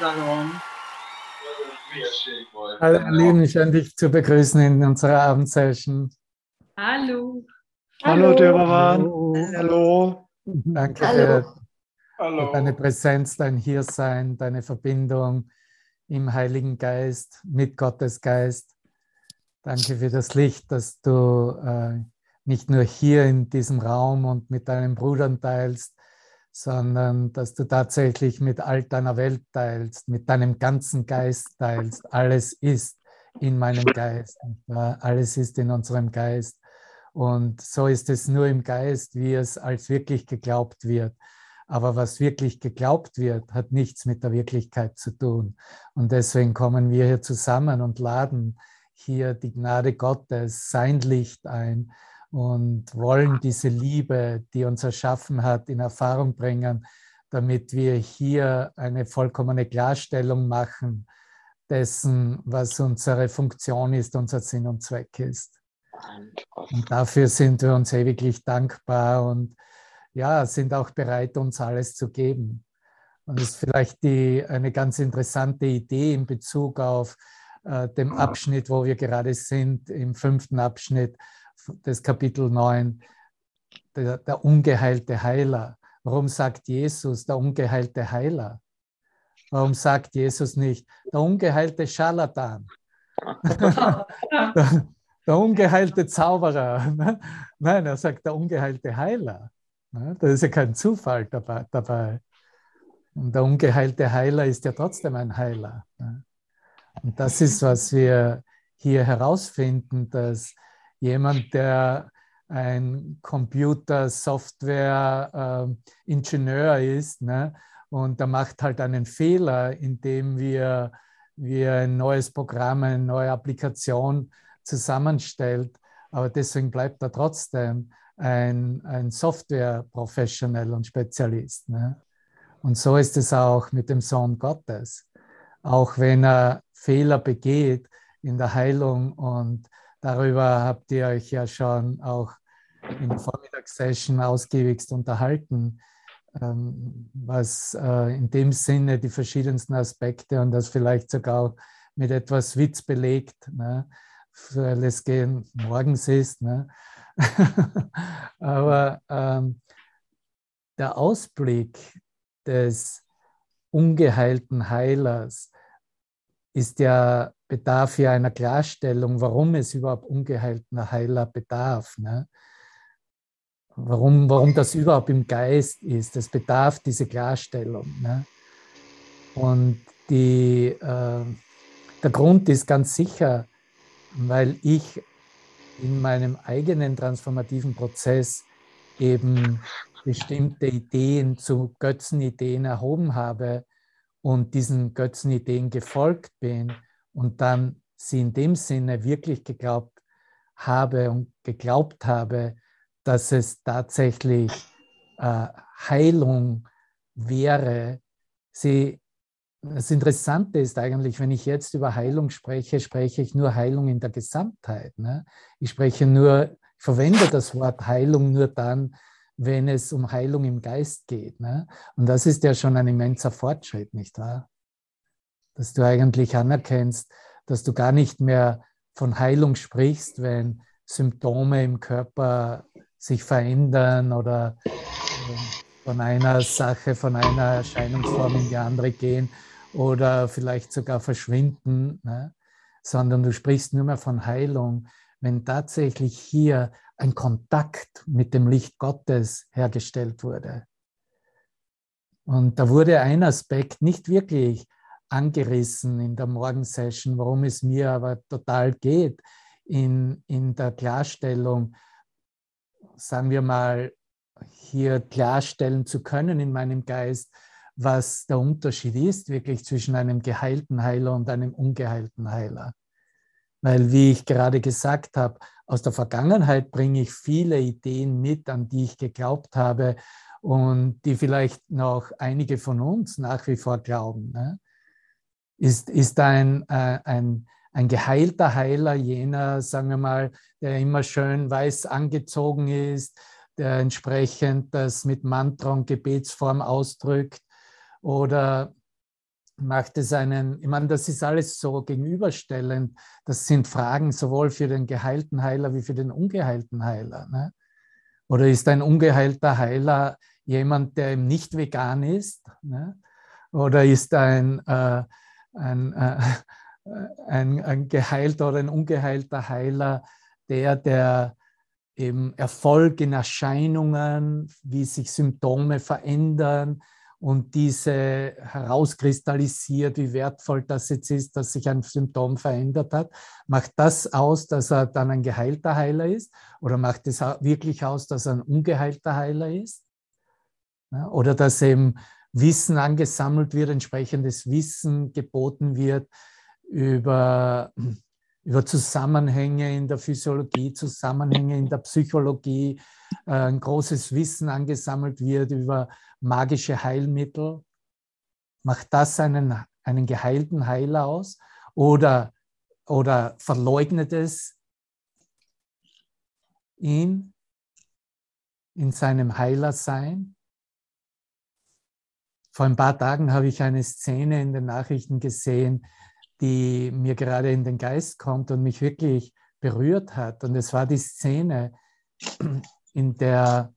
Shalom. Hallo, Lieben, schön dich zu begrüßen in unserer Abendsession. Hallo. Hallo, Dürermann. Hallo. Danke Hallo. Für, Hallo. für deine Präsenz, dein Hiersein, deine Verbindung im Heiligen Geist, mit Gottes Geist. Danke für das Licht, dass du äh, nicht nur hier in diesem Raum und mit deinen Brüdern teilst, sondern dass du tatsächlich mit all deiner Welt teilst, mit deinem ganzen Geist teilst. Alles ist in meinem Geist. Alles ist in unserem Geist. Und so ist es nur im Geist, wie es als wirklich geglaubt wird. Aber was wirklich geglaubt wird, hat nichts mit der Wirklichkeit zu tun. Und deswegen kommen wir hier zusammen und laden hier die Gnade Gottes, sein Licht ein und wollen diese Liebe, die uns erschaffen hat, in Erfahrung bringen, damit wir hier eine vollkommene Klarstellung machen dessen, was unsere Funktion ist, unser Sinn und Zweck ist. Und dafür sind wir uns ewiglich dankbar und ja, sind auch bereit, uns alles zu geben. Und das ist vielleicht die, eine ganz interessante Idee in Bezug auf äh, dem Abschnitt, wo wir gerade sind, im fünften Abschnitt des Kapitel 9, der, der ungeheilte Heiler. Warum sagt Jesus der ungeheilte Heiler? Warum sagt Jesus nicht der ungeheilte Scharlatan? der, der ungeheilte Zauberer. ne? Nein, er sagt der ungeheilte Heiler. ne? Da ist ja kein Zufall dabei. dabei. Und der ungeheilte Heiler ist ja trotzdem ein Heiler. ne? Und das ist, was wir hier herausfinden, dass jemand, der ein Computer-Software-Ingenieur ist ne? und der macht halt einen Fehler, indem wir, wir ein neues Programm, eine neue Applikation zusammenstellt. Aber deswegen bleibt er trotzdem ein, ein Software-Professional und Spezialist. Ne? Und so ist es auch mit dem Sohn Gottes. Auch wenn er Fehler begeht in der Heilung und darüber habt ihr euch ja schon auch in der Vormittagssession ausgiebigst unterhalten, ähm, was äh, in dem Sinne die verschiedensten Aspekte und das vielleicht sogar mit etwas Witz belegt, ne, weil es gehen morgens ist. Ne. Aber ähm, der Ausblick des ungeheilten Heilers ist ja, bedarf ja einer Klarstellung, warum es überhaupt ungeheilten Heiler bedarf. Ne? Warum, warum das überhaupt im Geist ist. Es bedarf diese Klarstellung. Ne? Und die, äh, der Grund ist ganz sicher, weil ich in meinem eigenen transformativen Prozess eben bestimmte Ideen zu Götzenideen erhoben habe und diesen Götzenideen gefolgt bin und dann sie in dem Sinne wirklich geglaubt habe und geglaubt habe, dass es tatsächlich äh, Heilung wäre. Sie, das Interessante ist eigentlich, wenn ich jetzt über Heilung spreche, spreche ich nur Heilung in der Gesamtheit. Ne? Ich spreche nur, ich verwende das Wort Heilung nur dann, wenn es um Heilung im Geist geht. Ne? Und das ist ja schon ein immenser Fortschritt, nicht wahr? Dass du eigentlich anerkennst, dass du gar nicht mehr von Heilung sprichst, wenn Symptome im Körper sich verändern oder äh, von einer Sache, von einer Erscheinungsform in die andere gehen oder vielleicht sogar verschwinden, ne? sondern du sprichst nur mehr von Heilung, wenn tatsächlich hier ein Kontakt mit dem Licht Gottes hergestellt wurde. Und da wurde ein Aspekt nicht wirklich angerissen in der Morgensession, worum es mir aber total geht, in, in der Klarstellung, sagen wir mal, hier klarstellen zu können in meinem Geist, was der Unterschied ist wirklich zwischen einem geheilten Heiler und einem ungeheilten Heiler. Weil, wie ich gerade gesagt habe, aus der Vergangenheit bringe ich viele Ideen mit, an die ich geglaubt habe und die vielleicht noch einige von uns nach wie vor glauben. Ne? Ist, ist ein, äh, ein, ein geheilter Heiler jener, sagen wir mal, der immer schön weiß angezogen ist, der entsprechend das mit Mantra und Gebetsform ausdrückt? Oder macht es einen, ich meine, das ist alles so gegenüberstellend. Das sind Fragen sowohl für den geheilten Heiler wie für den ungeheilten Heiler. Ne? Oder ist ein ungeheilter Heiler jemand, der eben nicht vegan ist? Ne? Oder ist ein, äh, ein, äh, ein, ein geheilter oder ein ungeheilter Heiler der, der eben Erfolg in Erscheinungen, wie sich Symptome verändern, und diese herauskristallisiert, wie wertvoll das jetzt ist, dass sich ein Symptom verändert hat. Macht das aus, dass er dann ein geheilter Heiler ist? Oder macht es wirklich aus, dass er ein ungeheilter Heiler ist? Oder dass eben Wissen angesammelt wird, entsprechendes Wissen geboten wird über, über Zusammenhänge in der Physiologie, Zusammenhänge in der Psychologie, äh, ein großes Wissen angesammelt wird über magische Heilmittel? Macht das einen, einen geheilten Heiler aus? Oder, oder verleugnet es ihn in seinem Heilersein? Vor ein paar Tagen habe ich eine Szene in den Nachrichten gesehen, die mir gerade in den Geist kommt und mich wirklich berührt hat. Und es war die Szene, in der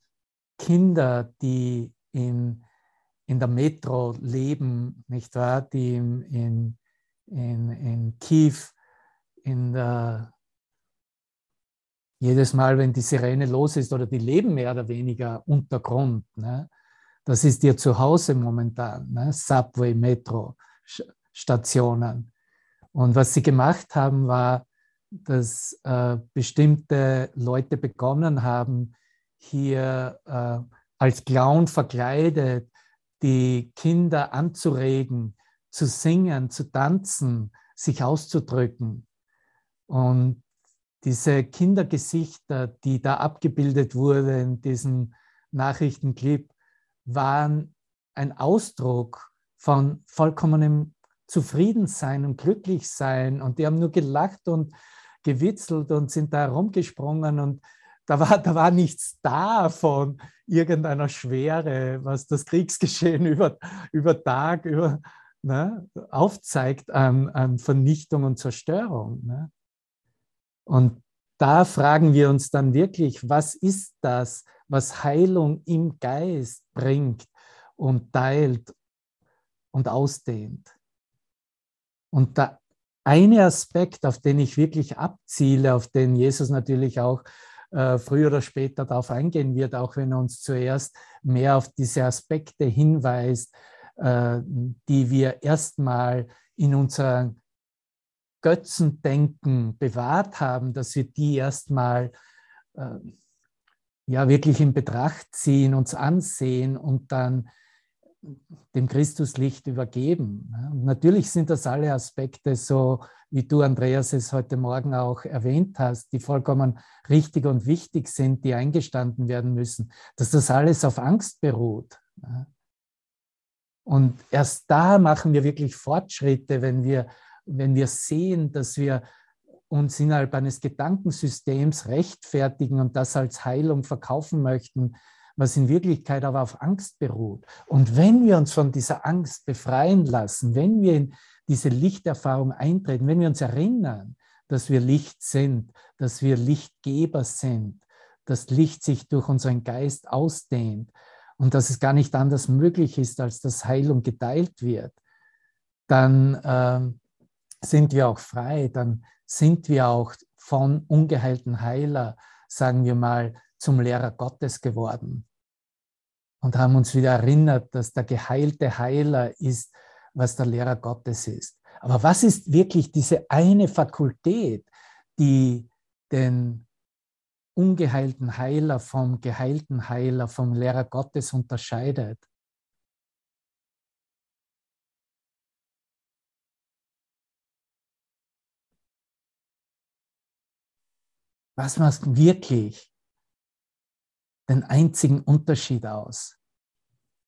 Kinder, die in, in der Metro leben, nicht wahr, die in, in, in, Kiew in der, jedes Mal, wenn die Sirene los ist oder die leben mehr oder weniger unter Grund. Ne? Das ist ihr Zuhause momentan, ne? Subway, Metro, Stationen. Und was sie gemacht haben, war, dass äh, bestimmte Leute begonnen haben, hier äh, als Clown verkleidet die Kinder anzuregen, zu singen, zu tanzen, sich auszudrücken. Und diese Kindergesichter, die da abgebildet wurden in diesem Nachrichtenclip, waren ein Ausdruck von vollkommenem Zufriedensein und Glücklichsein. Und die haben nur gelacht und gewitzelt und sind da herumgesprungen und da war, da war nichts da von irgendeiner Schwere, was das Kriegsgeschehen über, über Tag über, ne, aufzeigt an, an Vernichtung und Zerstörung. Ne? Und da fragen wir uns dann wirklich, was ist das, was Heilung im Geist bringt und teilt und ausdehnt? Und der eine Aspekt, auf den ich wirklich abziele, auf den Jesus natürlich auch äh, früher oder später darauf eingehen wird, auch wenn er uns zuerst mehr auf diese Aspekte hinweist, äh, die wir erstmal in unserem Götzendenken bewahrt haben, dass wir die erstmal äh, ja wirklich in Betracht ziehen, uns ansehen und dann dem Christuslicht übergeben. Und natürlich sind das alle Aspekte, so wie du, Andreas, es heute Morgen auch erwähnt hast, die vollkommen richtig und wichtig sind, die eingestanden werden müssen, dass das alles auf Angst beruht. Und erst da machen wir wirklich Fortschritte, wenn wir, wenn wir sehen, dass wir uns innerhalb eines Gedankensystems rechtfertigen und das als Heilung verkaufen möchten, was in Wirklichkeit aber auf Angst beruht. Und wenn wir uns von dieser Angst befreien lassen, wenn wir in diese Lichterfahrung eintreten, wenn wir uns erinnern, dass wir Licht sind, dass wir Lichtgeber sind, dass Licht sich durch unseren Geist ausdehnt und dass es gar nicht anders möglich ist, als dass Heilung geteilt wird, dann äh, sind wir auch frei, dann sind wir auch von ungeheilten Heiler, sagen wir mal, zum Lehrer Gottes geworden und haben uns wieder erinnert, dass der geheilte Heiler ist, was der Lehrer Gottes ist. Aber was ist wirklich diese eine Fakultät, die den ungeheilten Heiler vom geheilten Heiler, vom Lehrer Gottes unterscheidet? Was macht wirklich den einzigen Unterschied aus.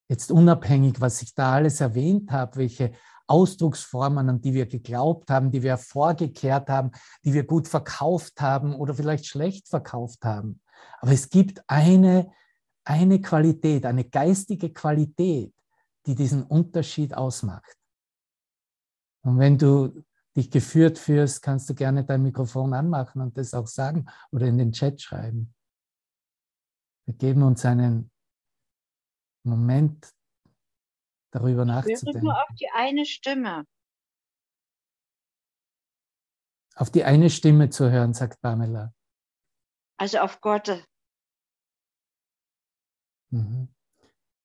Jetzt unabhängig, was ich da alles erwähnt habe, welche Ausdrucksformen, an die wir geglaubt haben, die wir vorgekehrt haben, die wir gut verkauft haben oder vielleicht schlecht verkauft haben. Aber es gibt eine, eine Qualität, eine geistige Qualität, die diesen Unterschied ausmacht. Und wenn du dich geführt fühlst, kannst du gerne dein Mikrofon anmachen und das auch sagen oder in den Chat schreiben. Wir geben uns einen Moment, darüber nachzudenken. Ich höre nur auf die eine Stimme. Auf die eine Stimme zu hören, sagt Pamela. Also auf Gott. Mhm.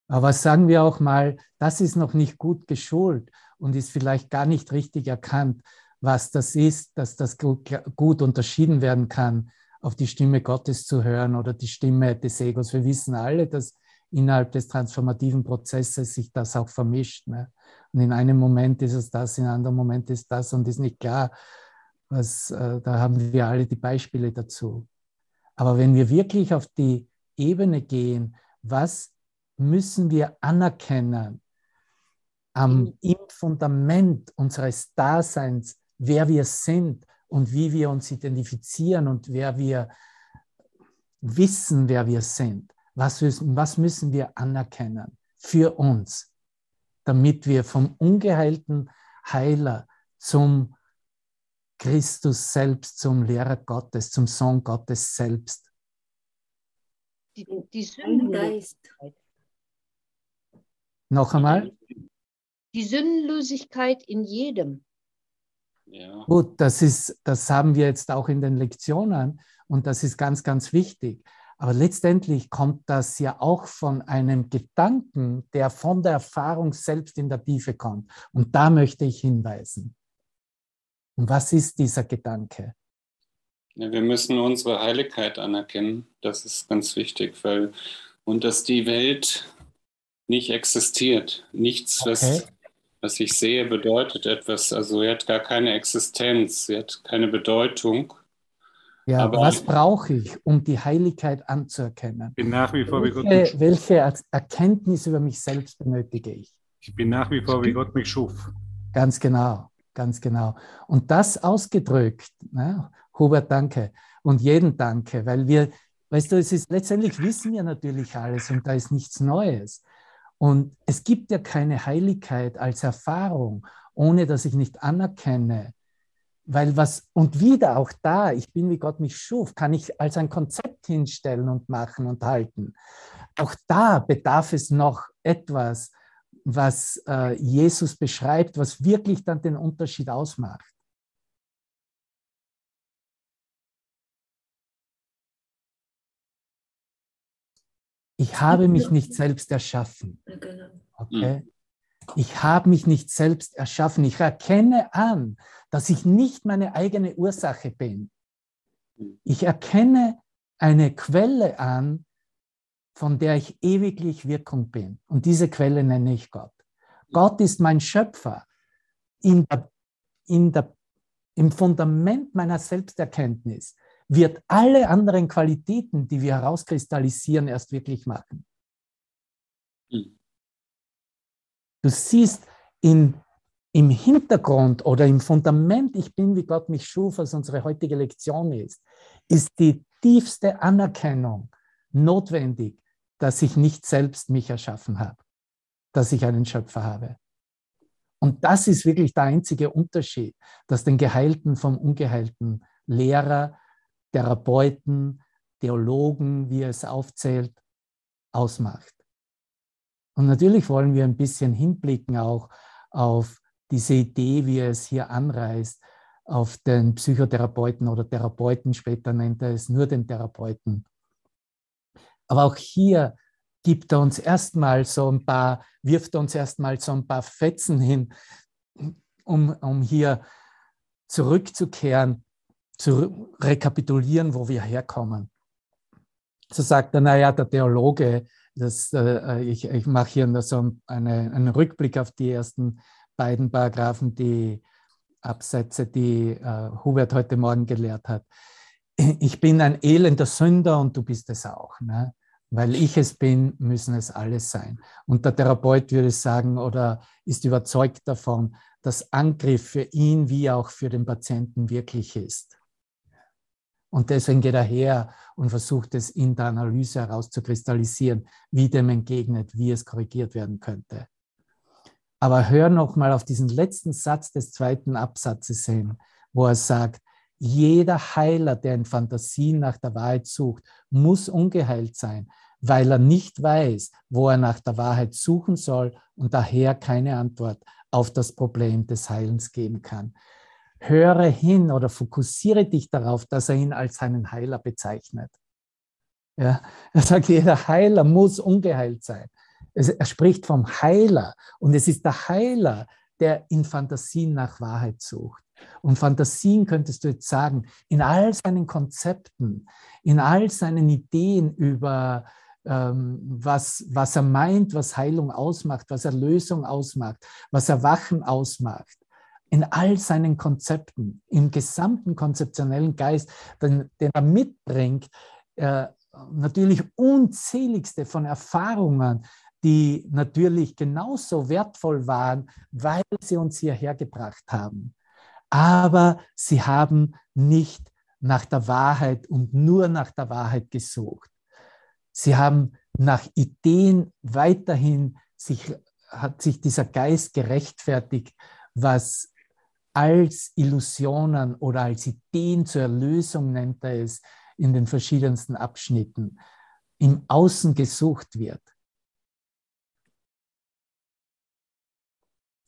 Aber sagen wir auch mal, das ist noch nicht gut geschult und ist vielleicht gar nicht richtig erkannt, was das ist, dass das gut, gut unterschieden werden kann, auf die Stimme Gottes zu hören oder die Stimme des Egos. Wir wissen alle, dass innerhalb des transformativen Prozesses sich das auch vermischt. Ne? Und in einem Moment ist es das, in einem anderen Moment ist das und ist nicht klar. Was, äh, da haben wir alle die Beispiele dazu. Aber wenn wir wirklich auf die Ebene gehen, was müssen wir anerkennen am, mhm. im Fundament unseres Daseins, wer wir sind und wie wir uns identifizieren und wer wir wissen, wer wir sind. Was, was müssen wir anerkennen für uns, damit wir vom ungeheilten Heiler zum Christus selbst, zum Lehrer Gottes, zum Sohn Gottes selbst. Die, die Sündenlosigkeit. Noch einmal? Die Sündenlosigkeit in jedem. Ja. Gut, das, ist, das haben wir jetzt auch in den Lektionen und das ist ganz, ganz wichtig. Aber letztendlich kommt das ja auch von einem Gedanken, der von der Erfahrung selbst in der Tiefe kommt. Und da möchte ich hinweisen. Und was ist dieser Gedanke? Ja, wir müssen unsere Heiligkeit anerkennen. Das ist ganz wichtig, weil und dass die Welt nicht existiert. Nichts, okay. was, was ich sehe, bedeutet etwas. Also sie hat gar keine Existenz, sie hat keine Bedeutung. Ja, aber was brauche ich, um die Heiligkeit anzuerkennen? Ich bin nach wie vor welche, wie Gott mich Welche Erkenntnis über mich selbst benötige ich? Ich bin nach wie vor, wie Gott mich schuf. Ganz genau, ganz genau. Und das ausgedrückt, ne? Hubert, danke. Und jeden danke, weil wir, weißt du, es ist letztendlich wissen wir natürlich alles und da ist nichts Neues. Und es gibt ja keine Heiligkeit als Erfahrung, ohne dass ich nicht anerkenne, weil was, und wieder auch da, ich bin wie Gott mich schuf, kann ich als ein Konzept hinstellen und machen und halten. Auch da bedarf es noch etwas, was äh, Jesus beschreibt, was wirklich dann den Unterschied ausmacht. Ich habe mich nicht selbst erschaffen. Genau. Okay? Ich habe mich nicht selbst erschaffen. Ich erkenne an, dass ich nicht meine eigene Ursache bin. Ich erkenne eine Quelle an, von der ich ewiglich Wirkung bin. Und diese Quelle nenne ich Gott. Gott ist mein Schöpfer. In der, in der, Im Fundament meiner Selbsterkenntnis wird alle anderen Qualitäten, die wir herauskristallisieren, erst wirklich machen. Hm. Du siehst in, im Hintergrund oder im Fundament, ich bin, wie Gott mich schuf, was unsere heutige Lektion ist, ist die tiefste Anerkennung notwendig, dass ich nicht selbst mich erschaffen habe, dass ich einen Schöpfer habe. Und das ist wirklich der einzige Unterschied, dass den Geheilten vom Ungeheilten Lehrer, Therapeuten, Theologen, wie er es aufzählt, ausmacht. Und natürlich wollen wir ein bisschen hinblicken auch auf diese Idee, wie er es hier anreißt, auf den Psychotherapeuten oder Therapeuten, später nennt er es nur den Therapeuten. Aber auch hier gibt er uns erstmal so ein paar, wirft er uns erstmal so ein paar Fetzen hin, um, um hier zurückzukehren, zu rekapitulieren, wo wir herkommen. So sagt er, naja, der Theologe, das, äh, ich, ich mache hier nur so eine, einen Rückblick auf die ersten beiden Paragraphen, die Absätze, die äh, Hubert heute Morgen gelehrt hat. Ich bin ein elender Sünder und du bist es auch. Ne? Weil ich es bin, müssen es alles sein. Und der Therapeut würde sagen oder ist überzeugt davon, dass Angriff für ihn wie auch für den Patienten wirklich ist. Und deswegen geht er her und versucht es in der Analyse herauszukristallisieren, wie dem entgegnet, wie es korrigiert werden könnte. Aber hör noch mal auf diesen letzten Satz des zweiten Absatzes hin, wo er sagt, jeder Heiler, der in Fantasien nach der Wahrheit sucht, muss ungeheilt sein, weil er nicht weiß, wo er nach der Wahrheit suchen soll und daher keine Antwort auf das Problem des Heilens geben kann. Höre hin oder fokussiere dich darauf, dass er ihn als seinen Heiler bezeichnet. Ja, er sagt, jeder Heiler muss ungeheilt sein. Er spricht vom Heiler und es ist der Heiler, der in Fantasien nach Wahrheit sucht. Und Fantasien könntest du jetzt sagen, in all seinen Konzepten, in all seinen Ideen über ähm, was, was er meint, was Heilung ausmacht, was Erlösung ausmacht, was Erwachen ausmacht, in all seinen Konzepten, im gesamten konzeptionellen Geist, den, den er mitbringt, äh, natürlich unzähligste von Erfahrungen, die natürlich genauso wertvoll waren, weil sie uns hierher gebracht haben. Aber sie haben nicht nach der Wahrheit und nur nach der Wahrheit gesucht. Sie haben nach Ideen weiterhin sich, hat sich dieser Geist gerechtfertigt, was als Illusionen oder als Ideen zur Erlösung nennt er es in den verschiedensten Abschnitten, im Außen gesucht wird.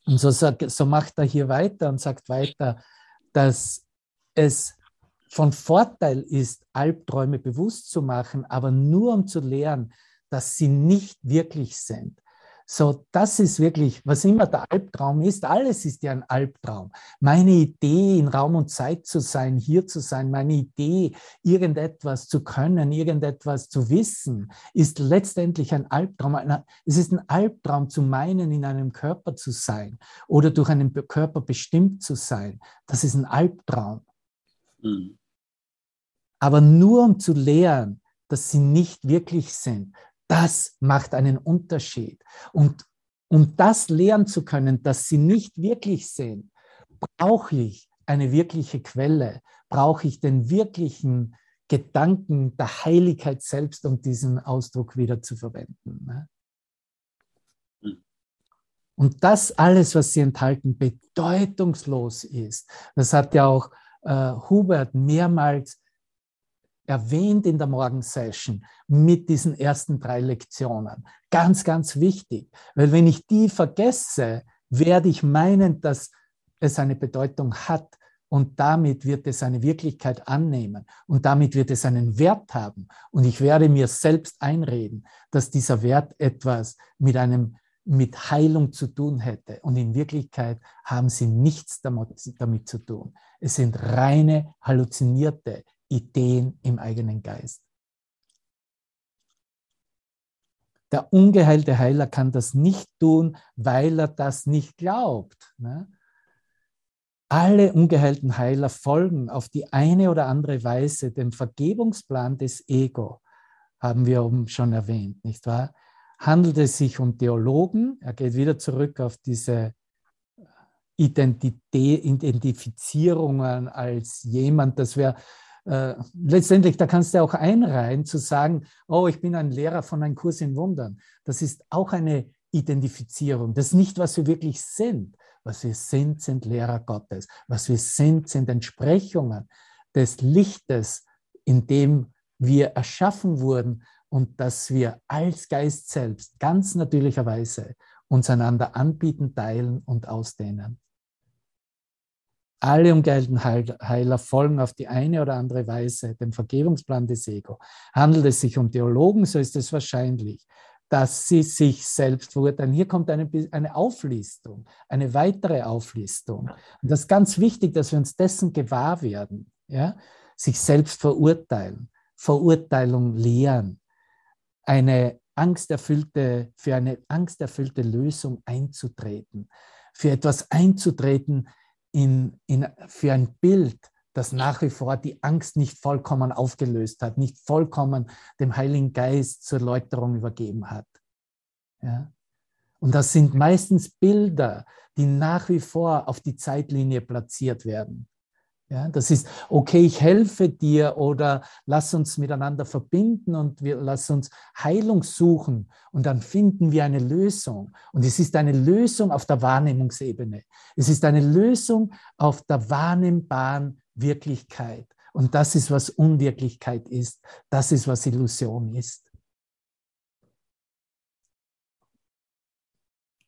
Und so, so macht er hier weiter und sagt weiter, dass es von Vorteil ist, Albträume bewusst zu machen, aber nur um zu lernen, dass sie nicht wirklich sind. So, das ist wirklich, was immer der Albtraum ist, alles ist ja ein Albtraum. Meine Idee, in Raum und Zeit zu sein, hier zu sein, meine Idee, irgendetwas zu können, irgendetwas zu wissen, ist letztendlich ein Albtraum. Es ist ein Albtraum zu meinen, in einem Körper zu sein oder durch einen Körper bestimmt zu sein. Das ist ein Albtraum. Mhm. Aber nur um zu lernen, dass sie nicht wirklich sind, das macht einen Unterschied. Und um das lernen zu können, dass sie nicht wirklich sind, brauche ich eine wirkliche Quelle, brauche ich den wirklichen Gedanken der Heiligkeit selbst, um diesen Ausdruck wieder zu verwenden. Ne? Und das alles, was sie enthalten, bedeutungslos ist. Das hat ja auch äh, Hubert mehrmals erwähnt in der Morgensession mit diesen ersten drei Lektionen. Ganz, ganz wichtig, weil wenn ich die vergesse, werde ich meinen, dass es eine Bedeutung hat und damit wird es eine Wirklichkeit annehmen und damit wird es einen Wert haben und ich werde mir selbst einreden, dass dieser Wert etwas mit einem mit Heilung zu tun hätte. Und in Wirklichkeit haben sie nichts damit, damit zu tun. Es sind reine, halluzinierte, Ideen im eigenen Geist. Der ungeheilte Heiler kann das nicht tun, weil er das nicht glaubt. Ne? Alle ungeheilten Heiler folgen auf die eine oder andere Weise dem Vergebungsplan des Ego, haben wir oben schon erwähnt, nicht wahr? Handelt es sich um Theologen, er geht wieder zurück auf diese Identifizierungen als jemand, das wäre äh, letztendlich, da kannst du auch einreihen, zu sagen, oh, ich bin ein Lehrer von einem Kurs in Wundern. Das ist auch eine Identifizierung. Das ist nicht, was wir wirklich sind. Was wir sind, sind Lehrer Gottes. Was wir sind, sind Entsprechungen des Lichtes, in dem wir erschaffen wurden und dass wir als Geist selbst ganz natürlicherweise uns einander anbieten, teilen und ausdehnen. Alle ungeheilten Heiler folgen auf die eine oder andere Weise dem Vergebungsplan des Ego. Handelt es sich um Theologen, so ist es wahrscheinlich, dass sie sich selbst verurteilen. Hier kommt eine, eine Auflistung, eine weitere Auflistung. Und das ist ganz wichtig, dass wir uns dessen gewahr werden. Ja? Sich selbst verurteilen, Verurteilung lehren, eine angsterfüllte, für eine angsterfüllte Lösung einzutreten, für etwas einzutreten, in, in, für ein Bild, das nach wie vor die Angst nicht vollkommen aufgelöst hat, nicht vollkommen dem Heiligen Geist zur Läuterung übergeben hat. Ja? Und das sind meistens Bilder, die nach wie vor auf die Zeitlinie platziert werden. Ja, das ist, okay, ich helfe dir oder lass uns miteinander verbinden und wir lass uns Heilung suchen und dann finden wir eine Lösung. Und es ist eine Lösung auf der Wahrnehmungsebene. Es ist eine Lösung auf der wahrnehmbaren Wirklichkeit. Und das ist, was Unwirklichkeit ist. Das ist, was Illusion ist.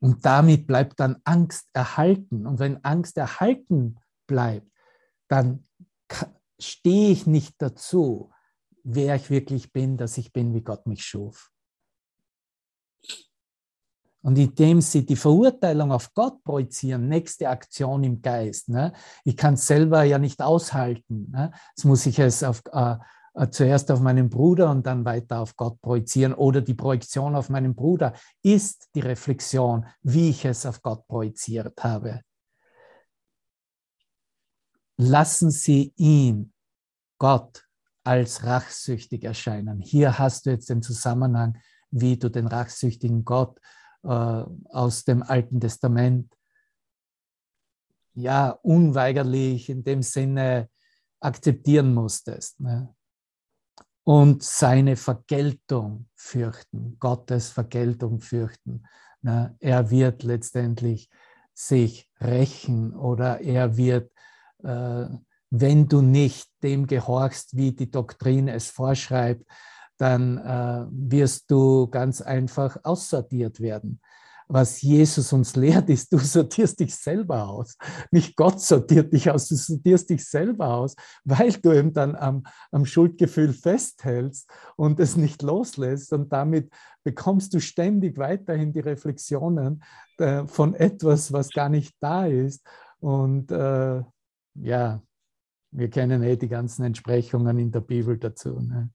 Und damit bleibt dann Angst erhalten. Und wenn Angst erhalten bleibt, dann stehe ich nicht dazu, wer ich wirklich bin, dass ich bin, wie Gott mich schuf. Und indem sie die Verurteilung auf Gott projizieren, nächste Aktion im Geist. Ne? Ich kann es selber ja nicht aushalten. Ne? Jetzt muss ich es auf, äh, äh, zuerst auf meinen Bruder und dann weiter auf Gott projizieren. Oder die Projektion auf meinen Bruder ist die Reflexion, wie ich es auf Gott projiziert habe lassen Sie ihn, Gott, als rachsüchtig erscheinen. Hier hast du jetzt den Zusammenhang, wie du den rachsüchtigen Gott äh, aus dem Alten Testament ja unweigerlich in dem Sinne akzeptieren musstest. Ne? Und seine Vergeltung fürchten, Gottes Vergeltung fürchten. Ne? Er wird letztendlich sich rächen oder er wird wenn du nicht dem gehorchst, wie die Doktrin es vorschreibt, dann äh, wirst du ganz einfach aussortiert werden. Was Jesus uns lehrt, ist, du sortierst dich selber aus. Nicht Gott sortiert dich aus, du sortierst dich selber aus, weil du eben dann am, am Schuldgefühl festhältst und es nicht loslässt. Und damit bekommst du ständig weiterhin die Reflexionen äh, von etwas, was gar nicht da ist. Und äh, ja, wir kennen eh die ganzen Entsprechungen in der Bibel dazu. Ne?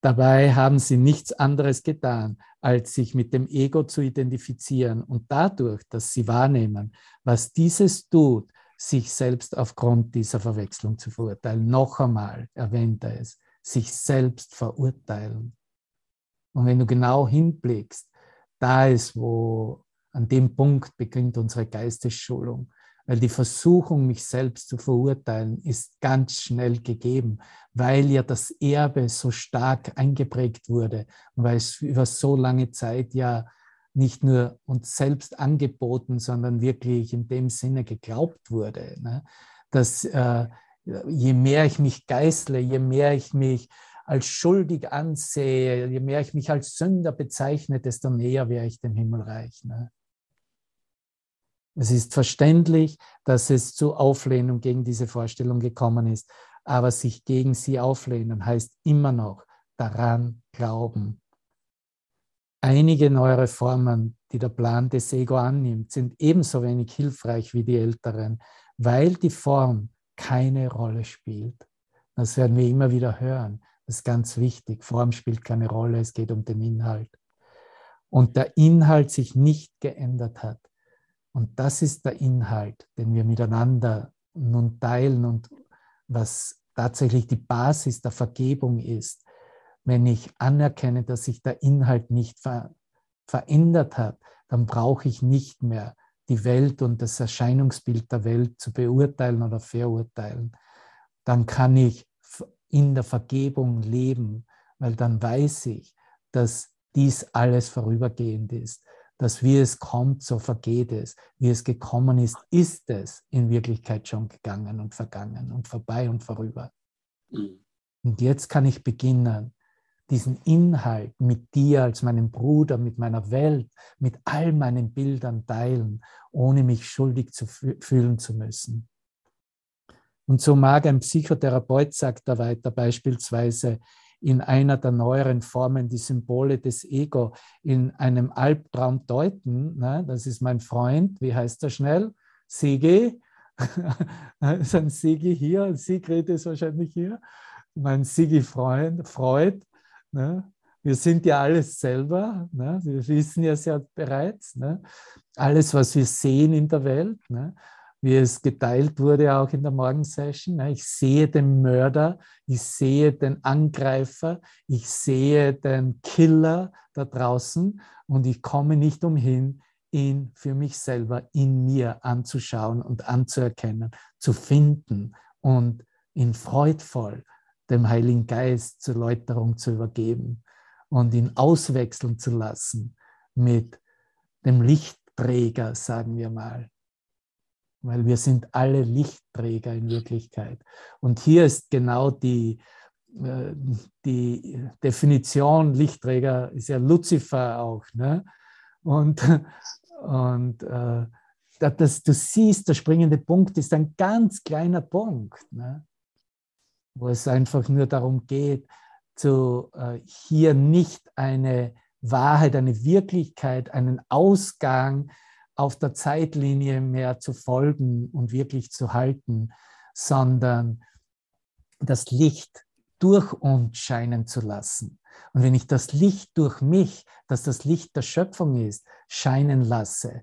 Dabei haben sie nichts anderes getan, als sich mit dem Ego zu identifizieren und dadurch, dass sie wahrnehmen, was dieses tut, sich selbst aufgrund dieser Verwechslung zu verurteilen. Noch einmal erwähnt er es, sich selbst verurteilen. Und wenn du genau hinblickst, da ist, wo an dem Punkt beginnt unsere Geistesschulung. Weil die Versuchung, mich selbst zu verurteilen, ist ganz schnell gegeben, weil ja das Erbe so stark eingeprägt wurde weil es über so lange Zeit ja nicht nur uns selbst angeboten, sondern wirklich in dem Sinne geglaubt wurde, ne? dass äh, je mehr ich mich geißle, je mehr ich mich als schuldig ansehe, je mehr ich mich als Sünder bezeichne, desto näher wäre ich dem Himmelreich. Ne? Es ist verständlich, dass es zu Auflehnung gegen diese Vorstellung gekommen ist, aber sich gegen sie auflehnen heißt immer noch daran glauben. Einige neue Reformen, die der Plan des Ego annimmt, sind ebenso wenig hilfreich wie die älteren, weil die Form keine Rolle spielt. Das werden wir immer wieder hören. Das ist ganz wichtig. Form spielt keine Rolle, es geht um den Inhalt. Und der Inhalt sich nicht geändert hat. Und das ist der Inhalt, den wir miteinander nun teilen und was tatsächlich die Basis der Vergebung ist. Wenn ich anerkenne, dass sich der Inhalt nicht ver verändert hat, dann brauche ich nicht mehr die Welt und das Erscheinungsbild der Welt zu beurteilen oder verurteilen. Dann kann ich in der Vergebung leben, weil dann weiß ich, dass dies alles vorübergehend ist dass wie es kommt, so vergeht es. Wie es gekommen ist, ist es in Wirklichkeit schon gegangen und vergangen und vorbei und vorüber. Mhm. Und jetzt kann ich beginnen, diesen Inhalt mit dir als meinem Bruder, mit meiner Welt, mit all meinen Bildern teilen, ohne mich schuldig zu fühlen zu müssen. Und so mag ein Psychotherapeut, sagt er weiter, beispielsweise in einer der neueren Formen die Symbole des Ego in einem Albtraum deuten. Ne? Das ist mein Freund, wie heißt er schnell? Sigi. ist ein Sigi hier, Sigrid ist wahrscheinlich hier. Mein Sigi-Freund, Freud. Ne? Wir sind ja alles selber. Ne? Wir wissen ja sehr bereits. Ne? Alles, was wir sehen in der Welt. Ne? Wie es geteilt wurde auch in der Morgensession. Ich sehe den Mörder, ich sehe den Angreifer, ich sehe den Killer da draußen und ich komme nicht umhin, ihn für mich selber in mir anzuschauen und anzuerkennen, zu finden und ihn freudvoll dem Heiligen Geist zur Läuterung zu übergeben und ihn auswechseln zu lassen mit dem Lichtträger, sagen wir mal. Weil wir sind alle Lichtträger in Wirklichkeit. Und hier ist genau die, äh, die Definition, Lichtträger ist ja Luzifer auch. Ne? Und, und äh, das, du siehst, der springende Punkt ist ein ganz kleiner Punkt, ne? wo es einfach nur darum geht, zu, äh, hier nicht eine Wahrheit, eine Wirklichkeit, einen Ausgang auf der Zeitlinie mehr zu folgen und wirklich zu halten, sondern das Licht durch uns scheinen zu lassen. Und wenn ich das Licht durch mich, das das Licht der Schöpfung ist, scheinen lasse,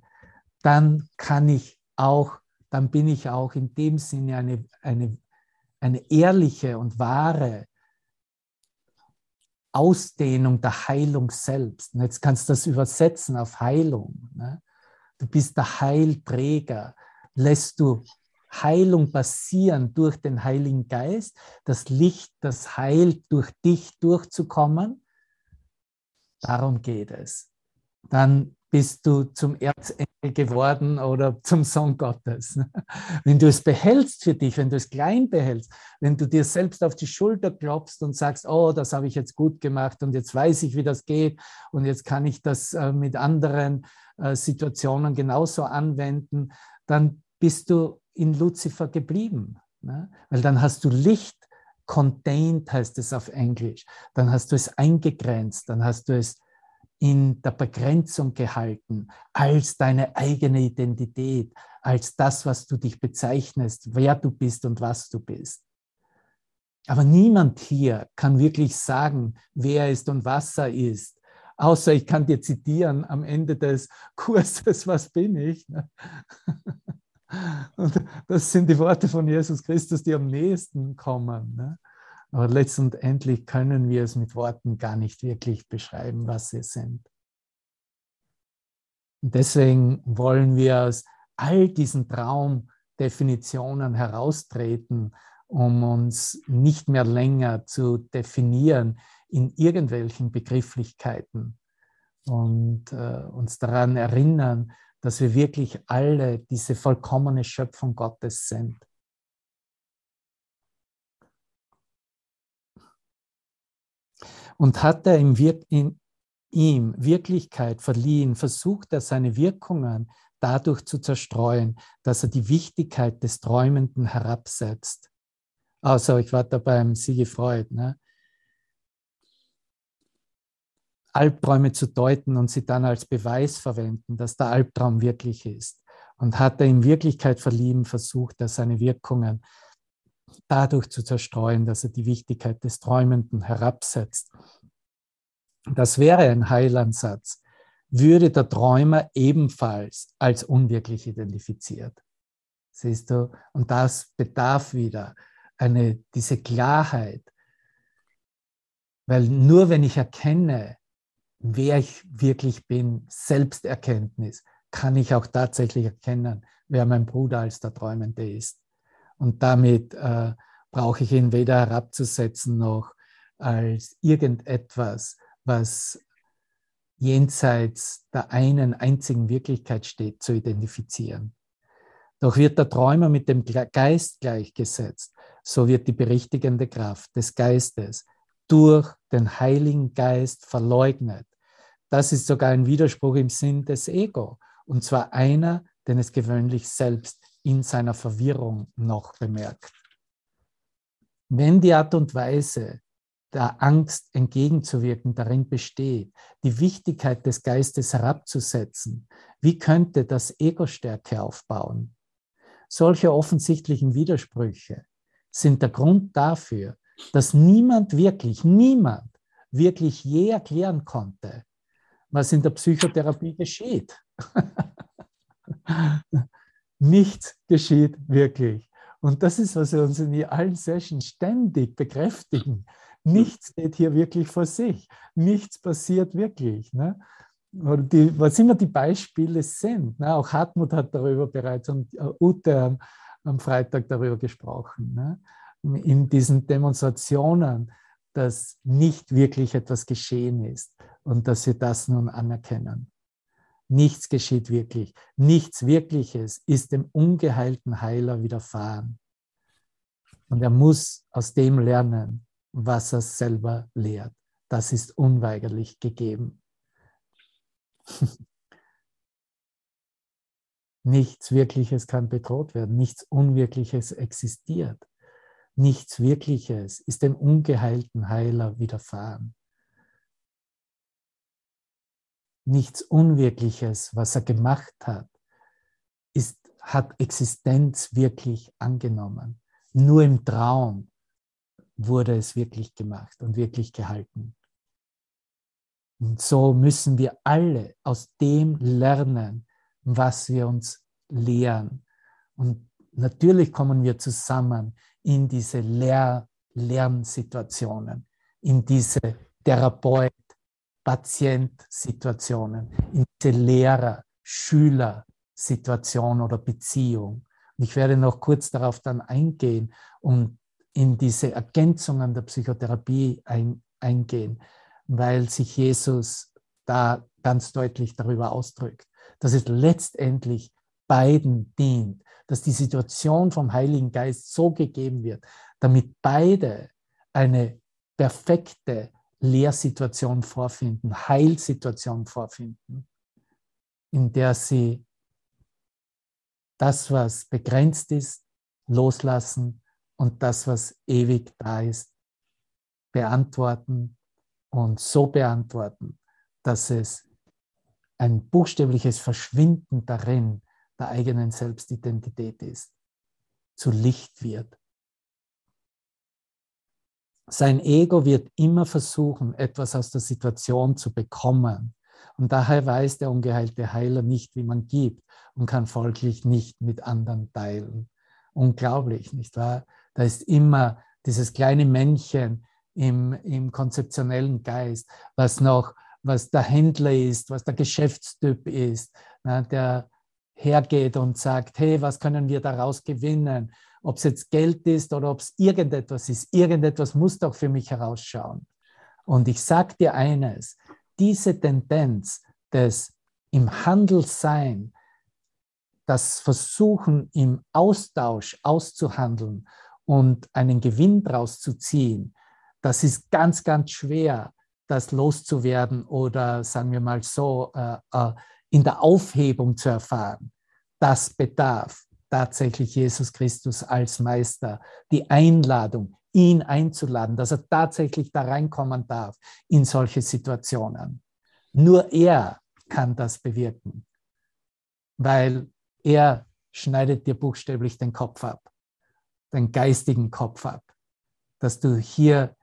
dann kann ich auch, dann bin ich auch in dem Sinne eine, eine, eine ehrliche und wahre Ausdehnung der Heilung selbst. Und jetzt kannst du das übersetzen auf Heilung. Ne? Du bist der Heilträger. Lässt du Heilung passieren durch den Heiligen Geist, das Licht, das heilt, durch dich durchzukommen? Darum geht es. Dann bist du zum Erzengel geworden oder zum Sohn Gottes. Wenn du es behältst für dich, wenn du es klein behältst, wenn du dir selbst auf die Schulter klopfst und sagst, oh, das habe ich jetzt gut gemacht und jetzt weiß ich, wie das geht und jetzt kann ich das äh, mit anderen äh, Situationen genauso anwenden, dann bist du in Luzifer geblieben. Ne? Weil dann hast du Licht contained, heißt es auf Englisch. Dann hast du es eingegrenzt, dann hast du es in der Begrenzung gehalten, als deine eigene Identität, als das, was du dich bezeichnest, wer du bist und was du bist. Aber niemand hier kann wirklich sagen, wer er ist und was er ist. Außer ich kann dir zitieren am Ende des Kurses, was bin ich? Und das sind die Worte von Jesus Christus, die am nächsten kommen. Ne? Aber letztendlich können wir es mit Worten gar nicht wirklich beschreiben, was sie sind. Und deswegen wollen wir aus all diesen Traumdefinitionen heraustreten, um uns nicht mehr länger zu definieren in irgendwelchen Begrifflichkeiten und äh, uns daran erinnern, dass wir wirklich alle diese vollkommene Schöpfung Gottes sind. Und hat er im Wir in ihm Wirklichkeit verliehen, versucht er seine Wirkungen dadurch zu zerstreuen, dass er die Wichtigkeit des Träumenden herabsetzt. Also ich war da beim Siege Freud. Ne? Albträume zu deuten und sie dann als Beweis verwenden, dass der Albtraum wirklich ist. Und hat er in Wirklichkeit verlieben versucht, er seine Wirkungen dadurch zu zerstreuen, dass er die Wichtigkeit des Träumenden herabsetzt. Das wäre ein Heilandsatz, würde der Träumer ebenfalls als unwirklich identifiziert. Siehst du? Und das bedarf wieder eine, diese Klarheit. Weil nur wenn ich erkenne, wer ich wirklich bin, Selbsterkenntnis, kann ich auch tatsächlich erkennen, wer mein Bruder als der Träumende ist. Und damit äh, brauche ich ihn weder herabzusetzen noch als irgendetwas, was jenseits der einen einzigen Wirklichkeit steht, zu identifizieren. Doch wird der Träumer mit dem Geist gleichgesetzt, so wird die berichtigende Kraft des Geistes durch den Heiligen Geist verleugnet das ist sogar ein Widerspruch im Sinn des Ego. Und zwar einer, den es gewöhnlich selbst in seiner Verwirrung noch bemerkt. Wenn die Art und Weise der Angst entgegenzuwirken darin besteht, die Wichtigkeit des Geistes herabzusetzen, wie könnte das Ego Stärke aufbauen? Solche offensichtlichen Widersprüche sind der Grund dafür, dass niemand wirklich, niemand wirklich je erklären konnte, was in der Psychotherapie geschieht. Nichts geschieht wirklich. Und das ist, was wir uns in allen Sessions ständig bekräftigen. Nichts geht hier wirklich vor sich. Nichts passiert wirklich. Ne? die, was immer die Beispiele sind. Ne? Auch Hartmut hat darüber bereits und äh, Ute am, am Freitag darüber gesprochen. Ne? In diesen Demonstrationen, dass nicht wirklich etwas geschehen ist und dass wir das nun anerkennen. Nichts geschieht wirklich. Nichts Wirkliches ist dem ungeheilten Heiler widerfahren. Und er muss aus dem lernen, was er selber lehrt. Das ist unweigerlich gegeben. Nichts Wirkliches kann bedroht werden, nichts Unwirkliches existiert. Nichts Wirkliches ist dem ungeheilten Heiler widerfahren. Nichts Unwirkliches, was er gemacht hat, ist, hat Existenz wirklich angenommen. Nur im Traum wurde es wirklich gemacht und wirklich gehalten. Und so müssen wir alle aus dem lernen, was wir uns lehren. Und natürlich kommen wir zusammen in diese Lehr Lernsituationen, in diese Therapeut-Patient-Situationen, in diese Lehrer-Schüler-Situation oder Beziehung. Und ich werde noch kurz darauf dann eingehen und in diese Ergänzungen der Psychotherapie ein, eingehen weil sich Jesus da ganz deutlich darüber ausdrückt, dass es letztendlich beiden dient, dass die Situation vom Heiligen Geist so gegeben wird, damit beide eine perfekte Lehrsituation vorfinden, Heilsituation vorfinden, in der sie das, was begrenzt ist, loslassen und das, was ewig da ist, beantworten und so beantworten, dass es ein buchstäbliches Verschwinden darin der eigenen Selbstidentität ist, zu Licht wird. Sein Ego wird immer versuchen, etwas aus der Situation zu bekommen. Und daher weiß der ungeheilte Heiler nicht, wie man gibt und kann folglich nicht mit anderen teilen. Unglaublich, nicht wahr? Da ist immer dieses kleine Männchen, im, im konzeptionellen Geist, was noch, was der Händler ist, was der Geschäftstyp ist, ne, der hergeht und sagt, hey, was können wir daraus gewinnen? Ob es jetzt Geld ist oder ob es irgendetwas ist, irgendetwas muss doch für mich herausschauen. Und ich sage dir eines, diese Tendenz des im Handel sein, das Versuchen im Austausch auszuhandeln und einen Gewinn daraus zu ziehen, das ist ganz, ganz schwer, das loszuwerden oder sagen wir mal so, äh, äh, in der Aufhebung zu erfahren. Das bedarf tatsächlich Jesus Christus als Meister, die Einladung, ihn einzuladen, dass er tatsächlich da reinkommen darf in solche Situationen. Nur er kann das bewirken, weil er schneidet dir buchstäblich den Kopf ab, den geistigen Kopf ab, dass du hier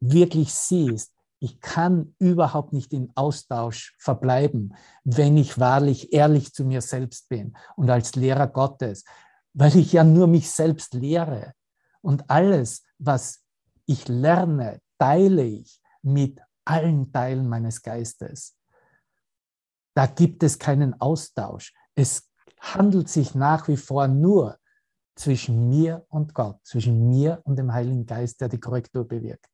wirklich siehst, ich kann überhaupt nicht in Austausch verbleiben, wenn ich wahrlich ehrlich zu mir selbst bin und als Lehrer Gottes, weil ich ja nur mich selbst lehre. Und alles, was ich lerne, teile ich mit allen Teilen meines Geistes. Da gibt es keinen Austausch. Es handelt sich nach wie vor nur zwischen mir und Gott, zwischen mir und dem Heiligen Geist, der die Korrektur bewirkt.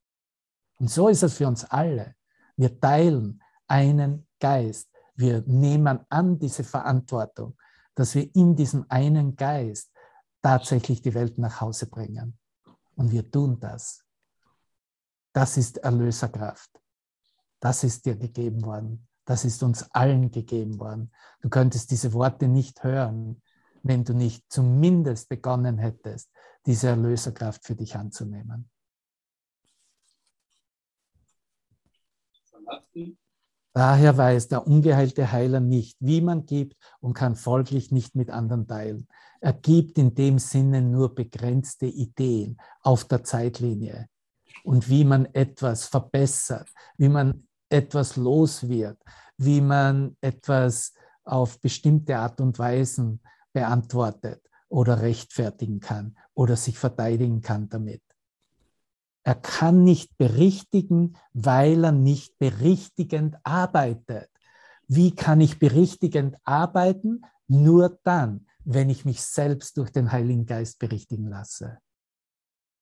Und so ist es für uns alle. Wir teilen einen Geist. Wir nehmen an diese Verantwortung, dass wir in diesem einen Geist tatsächlich die Welt nach Hause bringen. Und wir tun das. Das ist Erlöserkraft. Das ist dir gegeben worden. Das ist uns allen gegeben worden. Du könntest diese Worte nicht hören, wenn du nicht zumindest begonnen hättest, diese Erlöserkraft für dich anzunehmen. Daher weiß der ungeheilte Heiler nicht, wie man gibt und kann folglich nicht mit anderen teilen. Er gibt in dem Sinne nur begrenzte Ideen auf der Zeitlinie und wie man etwas verbessert, wie man etwas los wird, wie man etwas auf bestimmte Art und Weisen beantwortet oder rechtfertigen kann oder sich verteidigen kann damit. Er kann nicht berichtigen, weil er nicht berichtigend arbeitet. wie kann ich berichtigend arbeiten? Nur dann, wenn ich mich selbst durch den Heiligen Geist berichtigen lasse.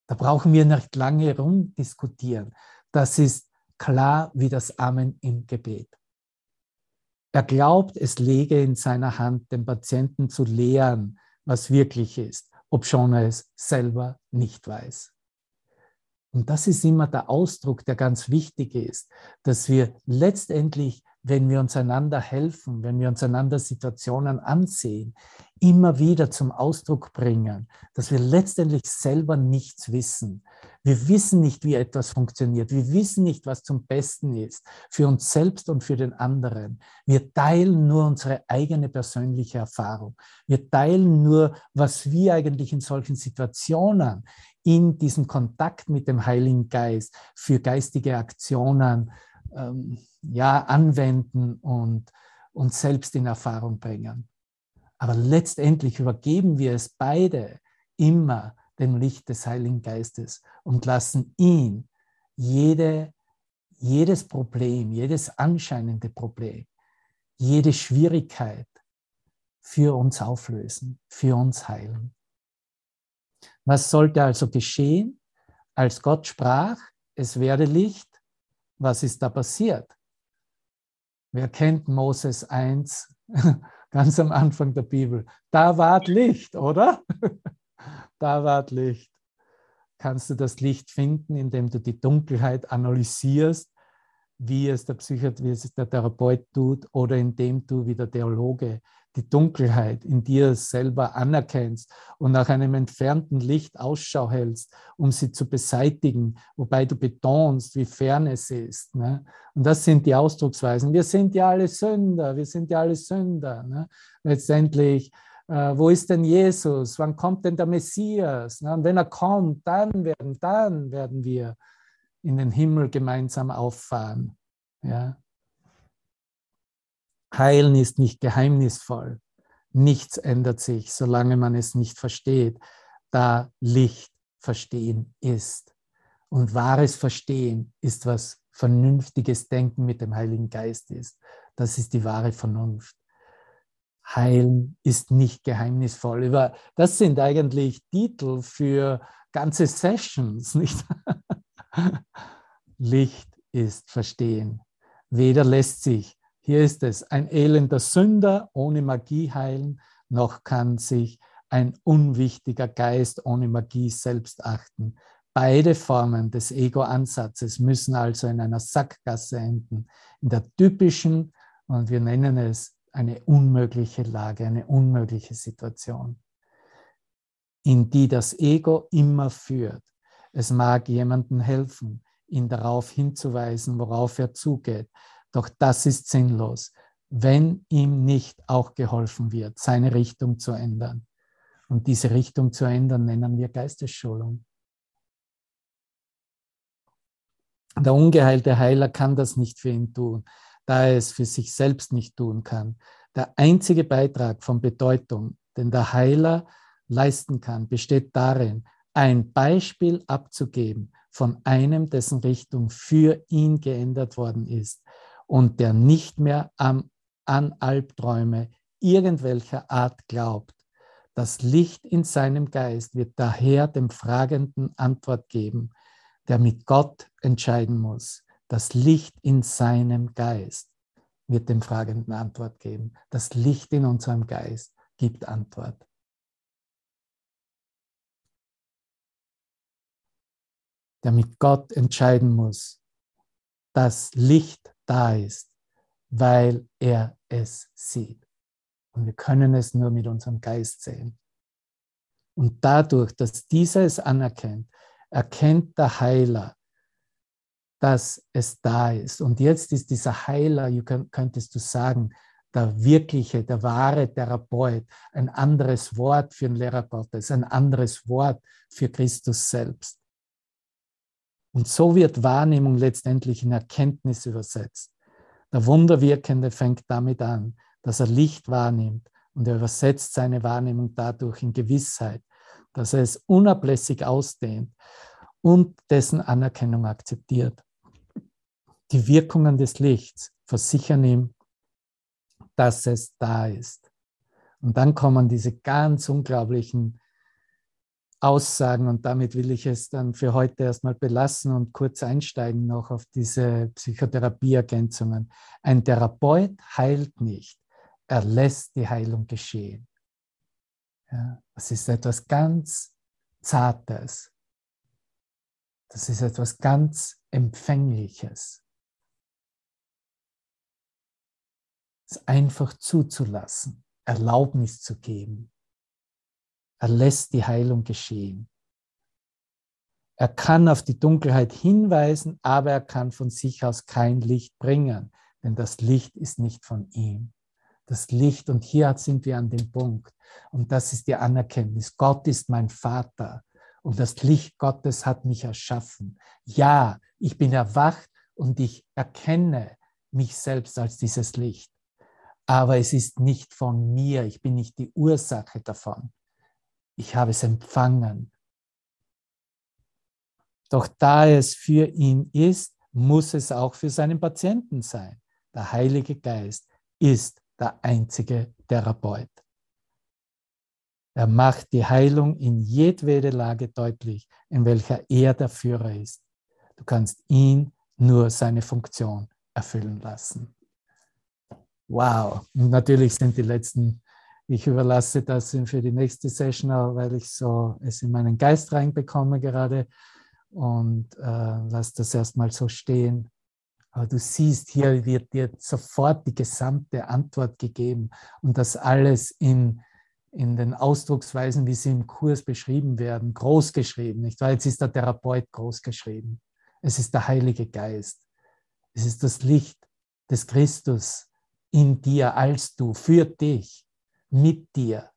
Da brauchen wir nicht lange rumdiskutieren. Das ist klar wie das Amen im Gebet. Er glaubt, es lege in seiner Hand, den Patienten zu lehren, was wirklich ist, obschon er es selber nicht weiß. Und das ist immer der Ausdruck, der ganz wichtig ist, dass wir letztendlich wenn wir uns einander helfen, wenn wir uns einander Situationen ansehen, immer wieder zum Ausdruck bringen, dass wir letztendlich selber nichts wissen. Wir wissen nicht, wie etwas funktioniert. Wir wissen nicht, was zum Besten ist für uns selbst und für den anderen. Wir teilen nur unsere eigene persönliche Erfahrung. Wir teilen nur, was wir eigentlich in solchen Situationen, in diesem Kontakt mit dem Heiligen Geist für geistige Aktionen ähm, ja, anwenden und uns selbst in Erfahrung bringen. Aber letztendlich übergeben wir es beide immer dem Licht des Heiligen Geistes und lassen ihn jede, jedes Problem, jedes anscheinende Problem, jede Schwierigkeit für uns auflösen, für uns heilen. Was sollte also geschehen? Als Gott sprach, es werde Licht, was ist da passiert? Wer kennt Moses 1, ganz am Anfang der Bibel? Da war Licht, oder? da war Licht. Kannst du das Licht finden, indem du die Dunkelheit analysierst, wie es der Psychiater, wie es der Therapeut tut, oder indem du wie der Theologe die Dunkelheit in dir selber anerkennst und nach einem entfernten Licht Ausschau hältst, um sie zu beseitigen, wobei du betonst, wie fern es ist. Ne? Und das sind die Ausdrucksweisen. Wir sind ja alle Sünder, wir sind ja alle Sünder. Ne? Letztendlich, äh, wo ist denn Jesus? Wann kommt denn der Messias? Ne? Und wenn er kommt, dann werden, dann werden wir in den Himmel gemeinsam auffahren. Ja? Heilen ist nicht geheimnisvoll. Nichts ändert sich, solange man es nicht versteht, da Licht verstehen ist. Und wahres Verstehen ist, was vernünftiges Denken mit dem Heiligen Geist ist. Das ist die wahre Vernunft. Heilen ist nicht geheimnisvoll. Das sind eigentlich Titel für ganze Sessions, nicht? Licht ist Verstehen. Weder lässt sich hier ist es, ein elender Sünder ohne Magie heilen, noch kann sich ein unwichtiger Geist ohne Magie selbst achten. Beide Formen des Ego-Ansatzes müssen also in einer Sackgasse enden, in der typischen, und wir nennen es eine unmögliche Lage, eine unmögliche Situation, in die das Ego immer führt. Es mag jemandem helfen, ihn darauf hinzuweisen, worauf er zugeht, doch das ist sinnlos, wenn ihm nicht auch geholfen wird, seine Richtung zu ändern. Und diese Richtung zu ändern, nennen wir Geistesschulung. Der ungeheilte Heiler kann das nicht für ihn tun, da er es für sich selbst nicht tun kann. Der einzige Beitrag von Bedeutung, den der Heiler leisten kann, besteht darin, ein Beispiel abzugeben von einem, dessen Richtung für ihn geändert worden ist und der nicht mehr am, an Albträume irgendwelcher Art glaubt. Das Licht in seinem Geist wird daher dem Fragenden Antwort geben, der mit Gott entscheiden muss. Das Licht in seinem Geist wird dem Fragenden Antwort geben. Das Licht in unserem Geist gibt Antwort. Der mit Gott entscheiden muss. Das Licht da ist, weil er es sieht. Und wir können es nur mit unserem Geist sehen. Und dadurch, dass dieser es anerkennt, erkennt der Heiler, dass es da ist. Und jetzt ist dieser Heiler, könntest du sagen, der wirkliche, der wahre Therapeut, ein anderes Wort für den Lehrer Gottes, ein anderes Wort für Christus selbst. Und so wird Wahrnehmung letztendlich in Erkenntnis übersetzt. Der Wunderwirkende fängt damit an, dass er Licht wahrnimmt und er übersetzt seine Wahrnehmung dadurch in Gewissheit, dass er es unablässig ausdehnt und dessen Anerkennung akzeptiert. Die Wirkungen des Lichts versichern ihm dass es da ist. Und dann kommen diese ganz unglaublichen Aussagen und damit will ich es dann für heute erstmal belassen und kurz einsteigen noch auf diese Psychotherapieergänzungen. Ein Therapeut heilt nicht, er lässt die Heilung geschehen. Ja, das ist etwas ganz Zartes. Das ist etwas ganz Empfängliches. Es einfach zuzulassen, Erlaubnis zu geben. Er lässt die Heilung geschehen. Er kann auf die Dunkelheit hinweisen, aber er kann von sich aus kein Licht bringen, denn das Licht ist nicht von ihm. Das Licht, und hier sind wir an dem Punkt, und das ist die Anerkenntnis, Gott ist mein Vater und das Licht Gottes hat mich erschaffen. Ja, ich bin erwacht und ich erkenne mich selbst als dieses Licht. Aber es ist nicht von mir, ich bin nicht die Ursache davon ich habe es empfangen. Doch da es für ihn ist, muss es auch für seinen Patienten sein. Der Heilige Geist ist der einzige Therapeut. Er macht die Heilung in jedwede Lage deutlich, in welcher er der Führer ist. Du kannst ihn nur seine Funktion erfüllen lassen. Wow. Und natürlich sind die letzten ich überlasse das für die nächste Session, weil ich so es in meinen Geist reinbekomme gerade und äh, lasse das erstmal so stehen. Aber du siehst, hier wird dir sofort die gesamte Antwort gegeben und das alles in, in den Ausdrucksweisen, wie sie im Kurs beschrieben werden, groß geschrieben. Nicht wahr? Jetzt ist der Therapeut groß geschrieben. Es ist der Heilige Geist. Es ist das Licht des Christus in dir als du, für dich mit dir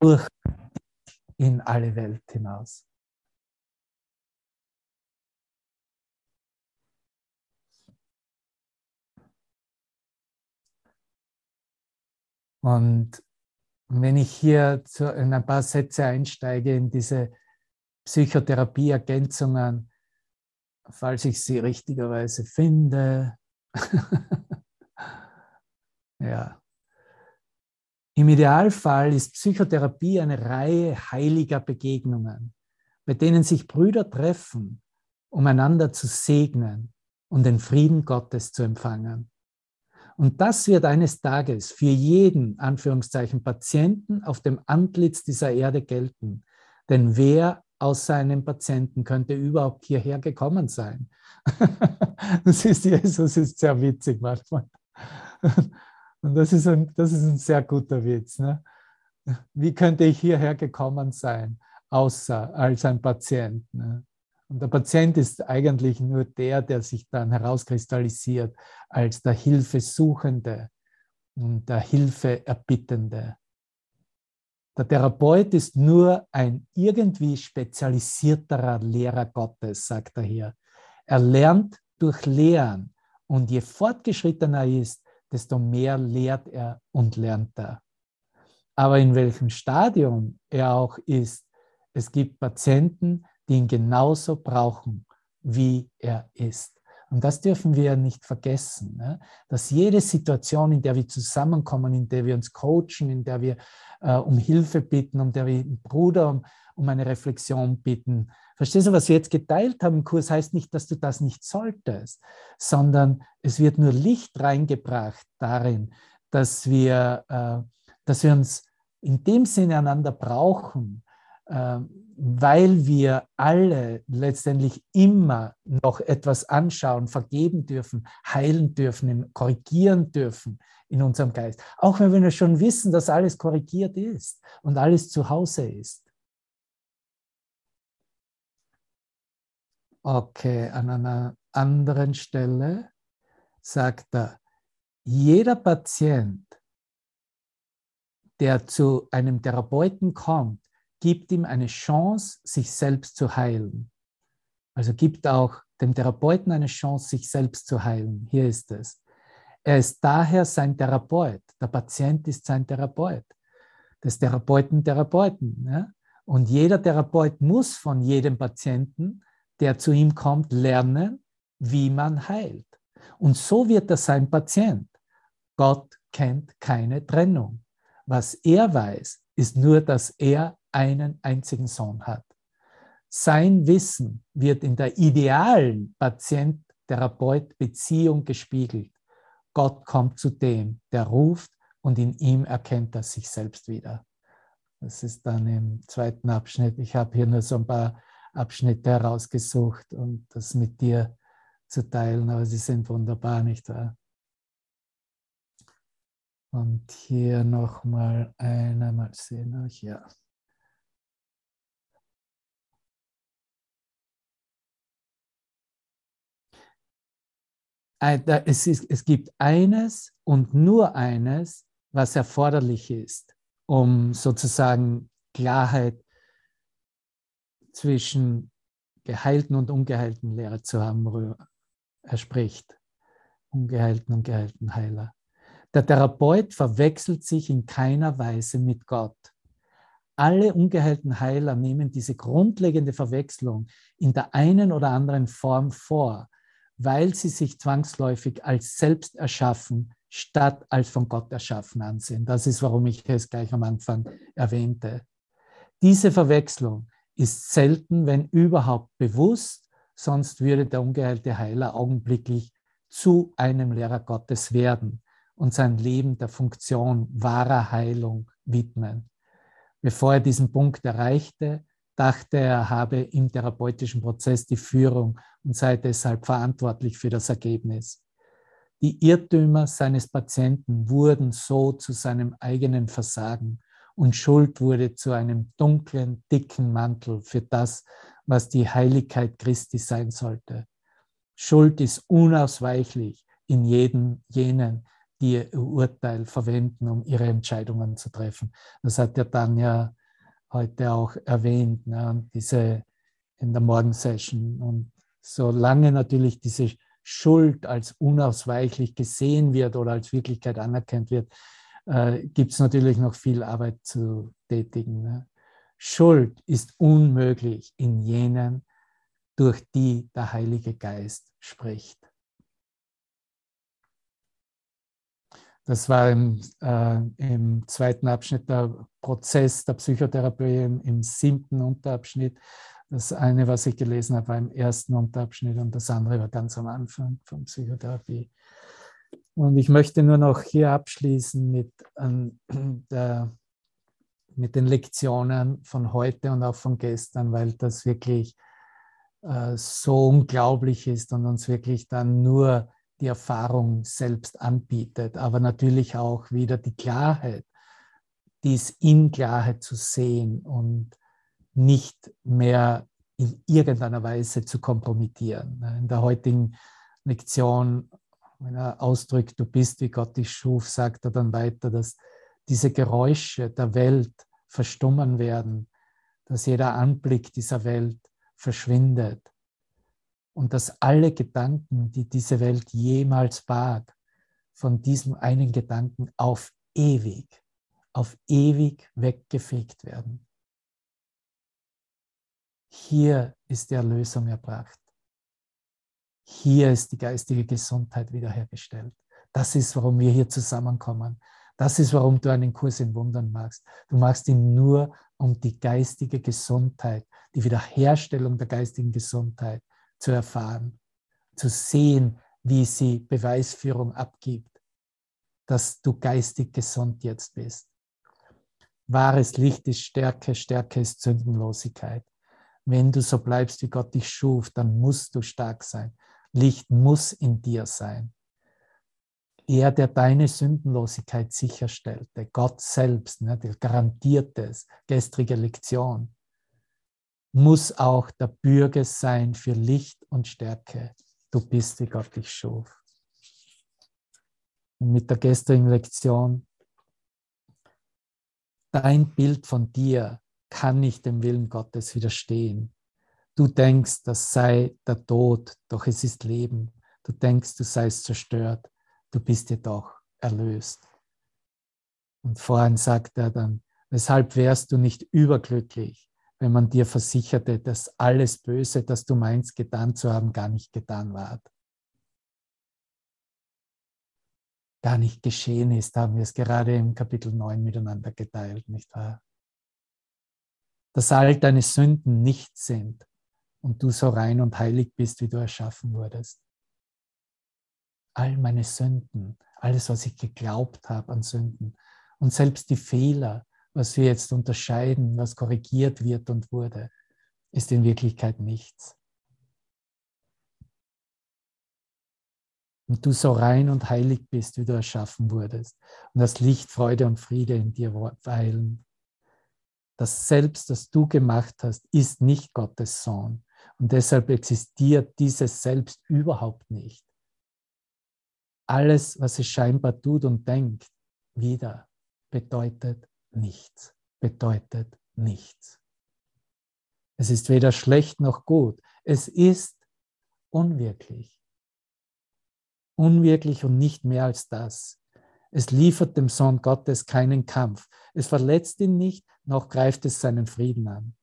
durch in alle Welt hinaus. Und wenn ich hier in ein paar Sätze einsteige in diese Psychotherapie-Ergänzungen, falls ich sie richtigerweise finde, ja, im Idealfall ist Psychotherapie eine Reihe heiliger Begegnungen, bei denen sich Brüder treffen, um einander zu segnen und den Frieden Gottes zu empfangen. Und das wird eines Tages für jeden, Anführungszeichen, Patienten auf dem Antlitz dieser Erde gelten. Denn wer außer einem Patienten könnte überhaupt hierher gekommen sein? das ist Jesus, ist sehr witzig manchmal. Und das ist ein, das ist ein sehr guter Witz. Ne? Wie könnte ich hierher gekommen sein, außer als ein Patient? Ne? Und der Patient ist eigentlich nur der, der sich dann herauskristallisiert als der Hilfesuchende und der Hilfeerbittende. Der Therapeut ist nur ein irgendwie spezialisierterer Lehrer Gottes, sagt er hier. Er lernt durch Lehren und je fortgeschrittener er ist, desto mehr lehrt er und lernt er. Aber in welchem Stadium er auch ist, es gibt Patienten, die ihn genauso brauchen, wie er ist. Und das dürfen wir nicht vergessen, ne? dass jede Situation, in der wir zusammenkommen, in der wir uns coachen, in der wir äh, um Hilfe bitten, um der wir einen Bruder um, um eine Reflexion bitten, Verstehst du, was wir jetzt geteilt haben im Kurs, heißt nicht, dass du das nicht solltest, sondern es wird nur Licht reingebracht darin, dass wir, äh, dass wir uns in dem Sinne einander brauchen, äh, weil wir alle letztendlich immer noch etwas anschauen, vergeben dürfen, heilen dürfen, korrigieren dürfen in unserem Geist. Auch wenn wir schon wissen, dass alles korrigiert ist und alles zu Hause ist. Okay, an einer anderen Stelle sagt er, jeder Patient, der zu einem Therapeuten kommt, gibt ihm eine Chance, sich selbst zu heilen. Also gibt auch dem Therapeuten eine Chance, sich selbst zu heilen. Hier ist es. Er ist daher sein Therapeut. Der Patient ist sein Therapeut. Des Therapeuten Therapeuten. Ja? Und jeder Therapeut muss von jedem Patienten der zu ihm kommt, lernen, wie man heilt. Und so wird er sein Patient. Gott kennt keine Trennung. Was er weiß, ist nur, dass er einen einzigen Sohn hat. Sein Wissen wird in der idealen Patient-Therapeut-Beziehung gespiegelt. Gott kommt zu dem, der ruft und in ihm erkennt er sich selbst wieder. Das ist dann im zweiten Abschnitt. Ich habe hier nur so ein paar Abschnitte herausgesucht, um das mit dir zu teilen, aber sie sind wunderbar, nicht wahr? Und hier nochmal eine, mal sehen, ja. Es, ist, es gibt eines und nur eines, was erforderlich ist, um sozusagen Klarheit zwischen geheilten und ungeheilten Lehrer zu haben. Er spricht ungeheilten und geheilten Heiler. Der Therapeut verwechselt sich in keiner Weise mit Gott. Alle ungeheilten Heiler nehmen diese grundlegende Verwechslung in der einen oder anderen Form vor, weil sie sich zwangsläufig als selbst erschaffen, statt als von Gott erschaffen ansehen. Das ist, warum ich es gleich am Anfang erwähnte. Diese Verwechslung ist selten, wenn überhaupt bewusst, sonst würde der ungeheilte Heiler augenblicklich zu einem Lehrer Gottes werden und sein Leben der Funktion wahrer Heilung widmen. Bevor er diesen Punkt erreichte, dachte er, habe im therapeutischen Prozess die Führung und sei deshalb verantwortlich für das Ergebnis. Die Irrtümer seines Patienten wurden so zu seinem eigenen Versagen und Schuld wurde zu einem dunklen, dicken Mantel für das, was die Heiligkeit Christi sein sollte. Schuld ist unausweichlich in jedem jenen, die ihr Urteil verwenden, um ihre Entscheidungen zu treffen. Das hat ja Tanja heute auch erwähnt, ne, diese in der Morgensession. Und solange natürlich diese Schuld als unausweichlich gesehen wird oder als Wirklichkeit anerkannt wird, äh, gibt es natürlich noch viel Arbeit zu tätigen. Ne? Schuld ist unmöglich in jenen, durch die der Heilige Geist spricht. Das war im, äh, im, zweiten Abschnitt der Prozess der Psychotherapie, im, im, siebten Unterabschnitt. Das eine, was ich gelesen habe, war im ersten Unterabschnitt und das andere war ganz am Anfang von Psychotherapie. Und ich möchte nur noch hier abschließen mit, äh, mit den Lektionen von heute und auch von gestern, weil das wirklich äh, so unglaublich ist und uns wirklich dann nur die Erfahrung selbst anbietet, aber natürlich auch wieder die Klarheit, dies in Klarheit zu sehen und nicht mehr in irgendeiner Weise zu kompromittieren. In der heutigen Lektion, wenn er ausdrückt, du bist, wie Gott dich schuf, sagt er dann weiter, dass diese Geräusche der Welt verstummen werden, dass jeder Anblick dieser Welt verschwindet und dass alle Gedanken, die diese Welt jemals bat, von diesem einen Gedanken auf ewig, auf ewig weggefegt werden. Hier ist die Erlösung erbracht. Hier ist die geistige Gesundheit wiederhergestellt. Das ist, warum wir hier zusammenkommen. Das ist, warum du einen Kurs in Wundern machst. Du machst ihn nur um die geistige Gesundheit, die Wiederherstellung der geistigen Gesundheit zu erfahren, zu sehen, wie sie Beweisführung abgibt, dass du geistig gesund jetzt bist. Wahres Licht ist Stärke, Stärke ist Sündenlosigkeit. Wenn du so bleibst, wie Gott dich schuf, dann musst du stark sein. Licht muss in dir sein. Er, der deine Sündenlosigkeit sicherstellte, Gott selbst, ne, der garantiert es, gestrige Lektion, muss auch der Bürger sein für Licht und Stärke. Du bist, wie Gott dich schuf. Und mit der gestrigen Lektion, dein Bild von dir kann nicht dem Willen Gottes widerstehen. Du denkst, das sei der Tod, doch es ist Leben. Du denkst, du seist zerstört, du bist jedoch erlöst. Und vorhin sagt er dann, weshalb wärst du nicht überglücklich, wenn man dir versicherte, dass alles Böse, das du meinst, getan zu haben, gar nicht getan war. gar nicht geschehen ist, haben wir es gerade im Kapitel 9 miteinander geteilt, nicht wahr? Dass all deine Sünden nicht sind und du so rein und heilig bist, wie du erschaffen wurdest. All meine Sünden, alles, was ich geglaubt habe an Sünden und selbst die Fehler, was wir jetzt unterscheiden, was korrigiert wird und wurde, ist in Wirklichkeit nichts. Und du so rein und heilig bist, wie du erschaffen wurdest. Und das Licht, Freude und Friede in dir weilen. Das Selbst, das du gemacht hast, ist nicht Gottes Sohn. Und deshalb existiert dieses Selbst überhaupt nicht. Alles, was es scheinbar tut und denkt, wieder bedeutet nichts, bedeutet nichts. Es ist weder schlecht noch gut. Es ist unwirklich. Unwirklich und nicht mehr als das. Es liefert dem Sohn Gottes keinen Kampf. Es verletzt ihn nicht, noch greift es seinen Frieden an.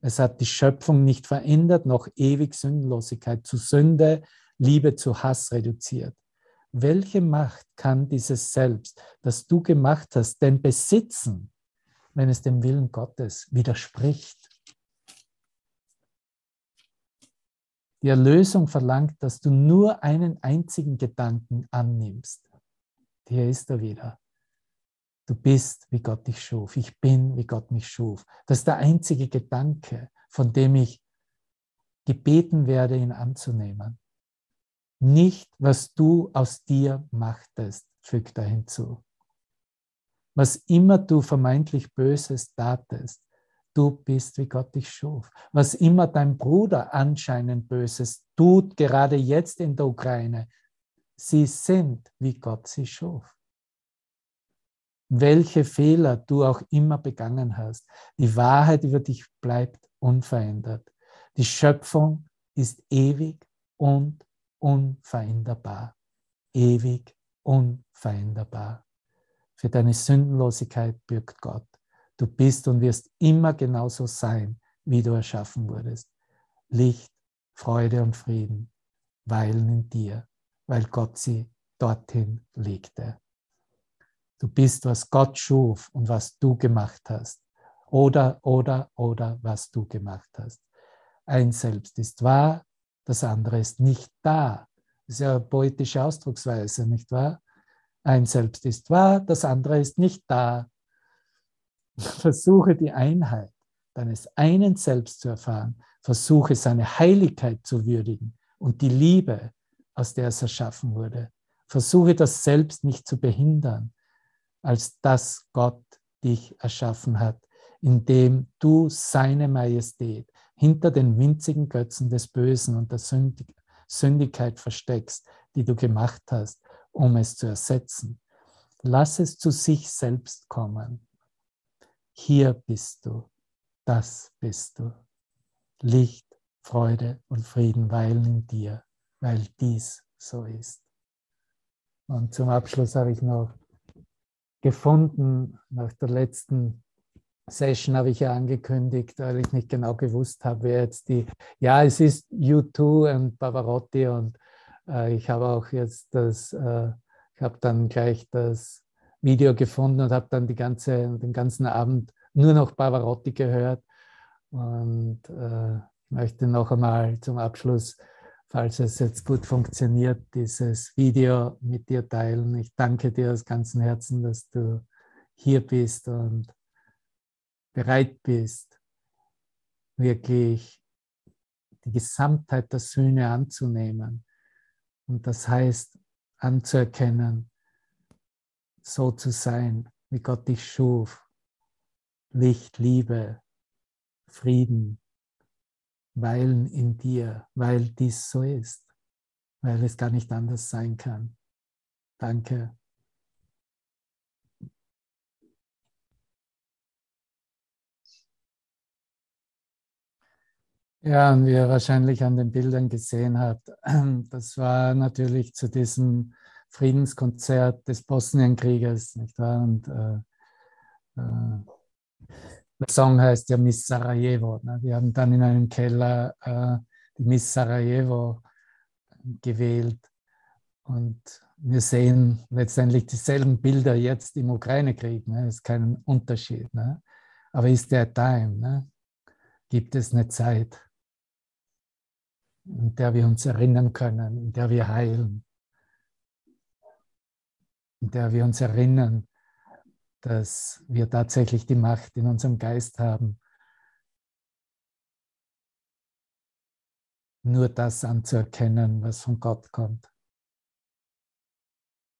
Es hat die Schöpfung nicht verändert, noch ewig Sündenlosigkeit zu Sünde, Liebe zu Hass reduziert. Welche Macht kann dieses Selbst, das du gemacht hast, denn besitzen, wenn es dem Willen Gottes widerspricht? Die Erlösung verlangt, dass du nur einen einzigen Gedanken annimmst. Hier ist er wieder. Du bist, wie Gott dich schuf. Ich bin, wie Gott mich schuf. Das ist der einzige Gedanke, von dem ich gebeten werde, ihn anzunehmen. Nicht, was du aus dir machtest, fügt er hinzu. Was immer du vermeintlich Böses tatest, du bist, wie Gott dich schuf. Was immer dein Bruder anscheinend Böses tut, gerade jetzt in der Ukraine, sie sind, wie Gott sie schuf. Welche Fehler du auch immer begangen hast, die Wahrheit über dich bleibt unverändert. Die Schöpfung ist ewig und unveränderbar. Ewig unveränderbar. Für deine Sündenlosigkeit bürgt Gott. Du bist und wirst immer genauso sein, wie du erschaffen wurdest. Licht, Freude und Frieden weilen in dir, weil Gott sie dorthin legte. Du bist, was Gott schuf und was du gemacht hast. Oder, oder, oder, was du gemacht hast. Ein Selbst ist wahr, das andere ist nicht da. Das ist ja eine poetische Ausdrucksweise, nicht wahr? Ein Selbst ist wahr, das andere ist nicht da. Versuche die Einheit deines einen Selbst zu erfahren. Versuche seine Heiligkeit zu würdigen und die Liebe, aus der es erschaffen wurde. Versuche das Selbst nicht zu behindern, als dass Gott dich erschaffen hat, indem du seine Majestät hinter den winzigen Götzen des Bösen und der Sündig Sündigkeit versteckst, die du gemacht hast, um es zu ersetzen. Lass es zu sich selbst kommen hier bist du, das bist du. Licht, Freude und Frieden weilen in dir, weil dies so ist. Und zum Abschluss habe ich noch gefunden, nach der letzten Session habe ich ja angekündigt, weil ich nicht genau gewusst habe, wer jetzt die, ja, es ist U2 und Pavarotti und äh, ich habe auch jetzt das, äh, ich habe dann gleich das Video gefunden und habe dann die ganze, den ganzen Abend nur noch Pavarotti gehört. Und äh, möchte noch einmal zum Abschluss, falls es jetzt gut funktioniert, dieses Video mit dir teilen. Ich danke dir aus ganzem Herzen, dass du hier bist und bereit bist, wirklich die Gesamtheit der Sühne anzunehmen. Und das heißt, anzuerkennen, so zu sein, wie Gott dich schuf. Licht, Liebe, Frieden weilen in dir, weil dies so ist, weil es gar nicht anders sein kann. Danke. Ja, und wie ihr wahrscheinlich an den Bildern gesehen habt, das war natürlich zu diesem Friedenskonzert des Bosnienkrieges, nicht wahr? Und äh, äh, der Song heißt ja Miss Sarajevo. Ne? Wir haben dann in einem Keller äh, die Miss Sarajevo gewählt und wir sehen letztendlich dieselben Bilder jetzt im Ukraine-Krieg. Ne? Es ist kein Unterschied. Ne? Aber ist der Time? Ne? Gibt es eine Zeit, in der wir uns erinnern können, in der wir heilen, in der wir uns erinnern, dass wir tatsächlich die Macht in unserem Geist haben, nur das anzuerkennen, was von Gott kommt.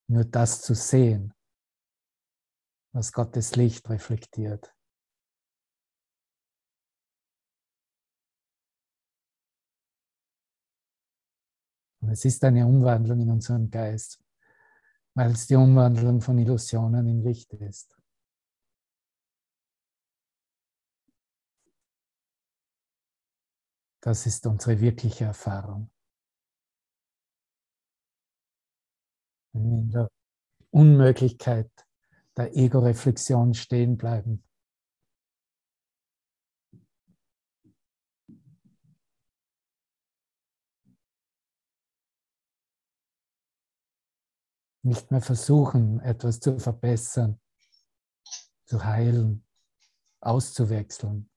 Nur das zu sehen, was Gottes Licht reflektiert. Und es ist eine Umwandlung in unserem Geist, weil es die Umwandlung von Illusionen in Licht ist. Das ist unsere wirkliche Erfahrung. Wenn wir in der Unmöglichkeit der Ego-Reflexion stehen bleiben, nicht mehr versuchen, etwas zu verbessern, zu heilen, auszuwechseln.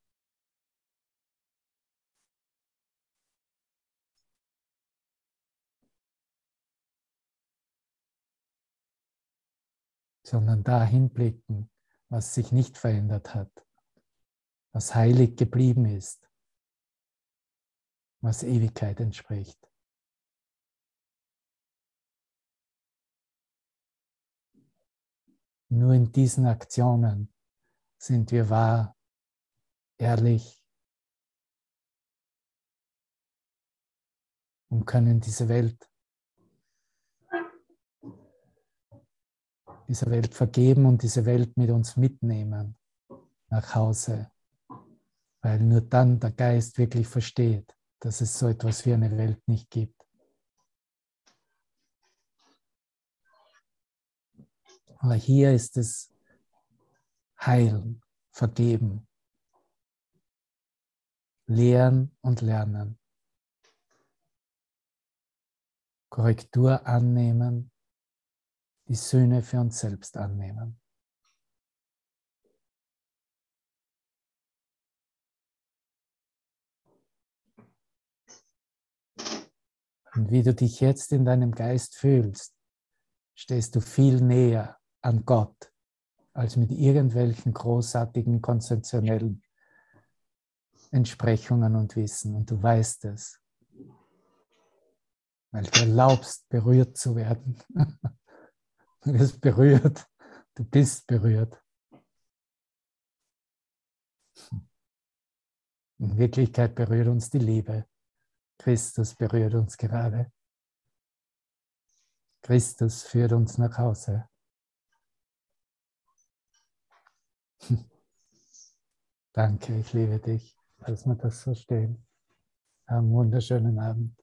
sondern dahin blicken, was sich nicht verändert hat, was heilig geblieben ist, was Ewigkeit entspricht. Nur in diesen Aktionen sind wir wahr, ehrlich und können diese Welt dieser Welt vergeben und diese Welt mit uns mitnehmen nach Hause, weil nur dann der Geist wirklich versteht, dass es so etwas wie eine Welt nicht gibt. Aber hier ist es heilen, vergeben, lehren und lernen, Korrektur annehmen die Söhne für uns selbst annehmen. Und wie du dich jetzt in deinem Geist fühlst, stehst du viel näher an Gott als mit irgendwelchen großartigen konzeptionellen Entsprechungen und Wissen. Und du weißt es, weil du erlaubst, berührt zu werden. Du wirst berührt. Du bist berührt. In Wirklichkeit berührt uns die Liebe. Christus berührt uns gerade. Christus führt uns nach Hause. Danke, ich liebe dich. Lass mir das verstehen. Einen wunderschönen Abend.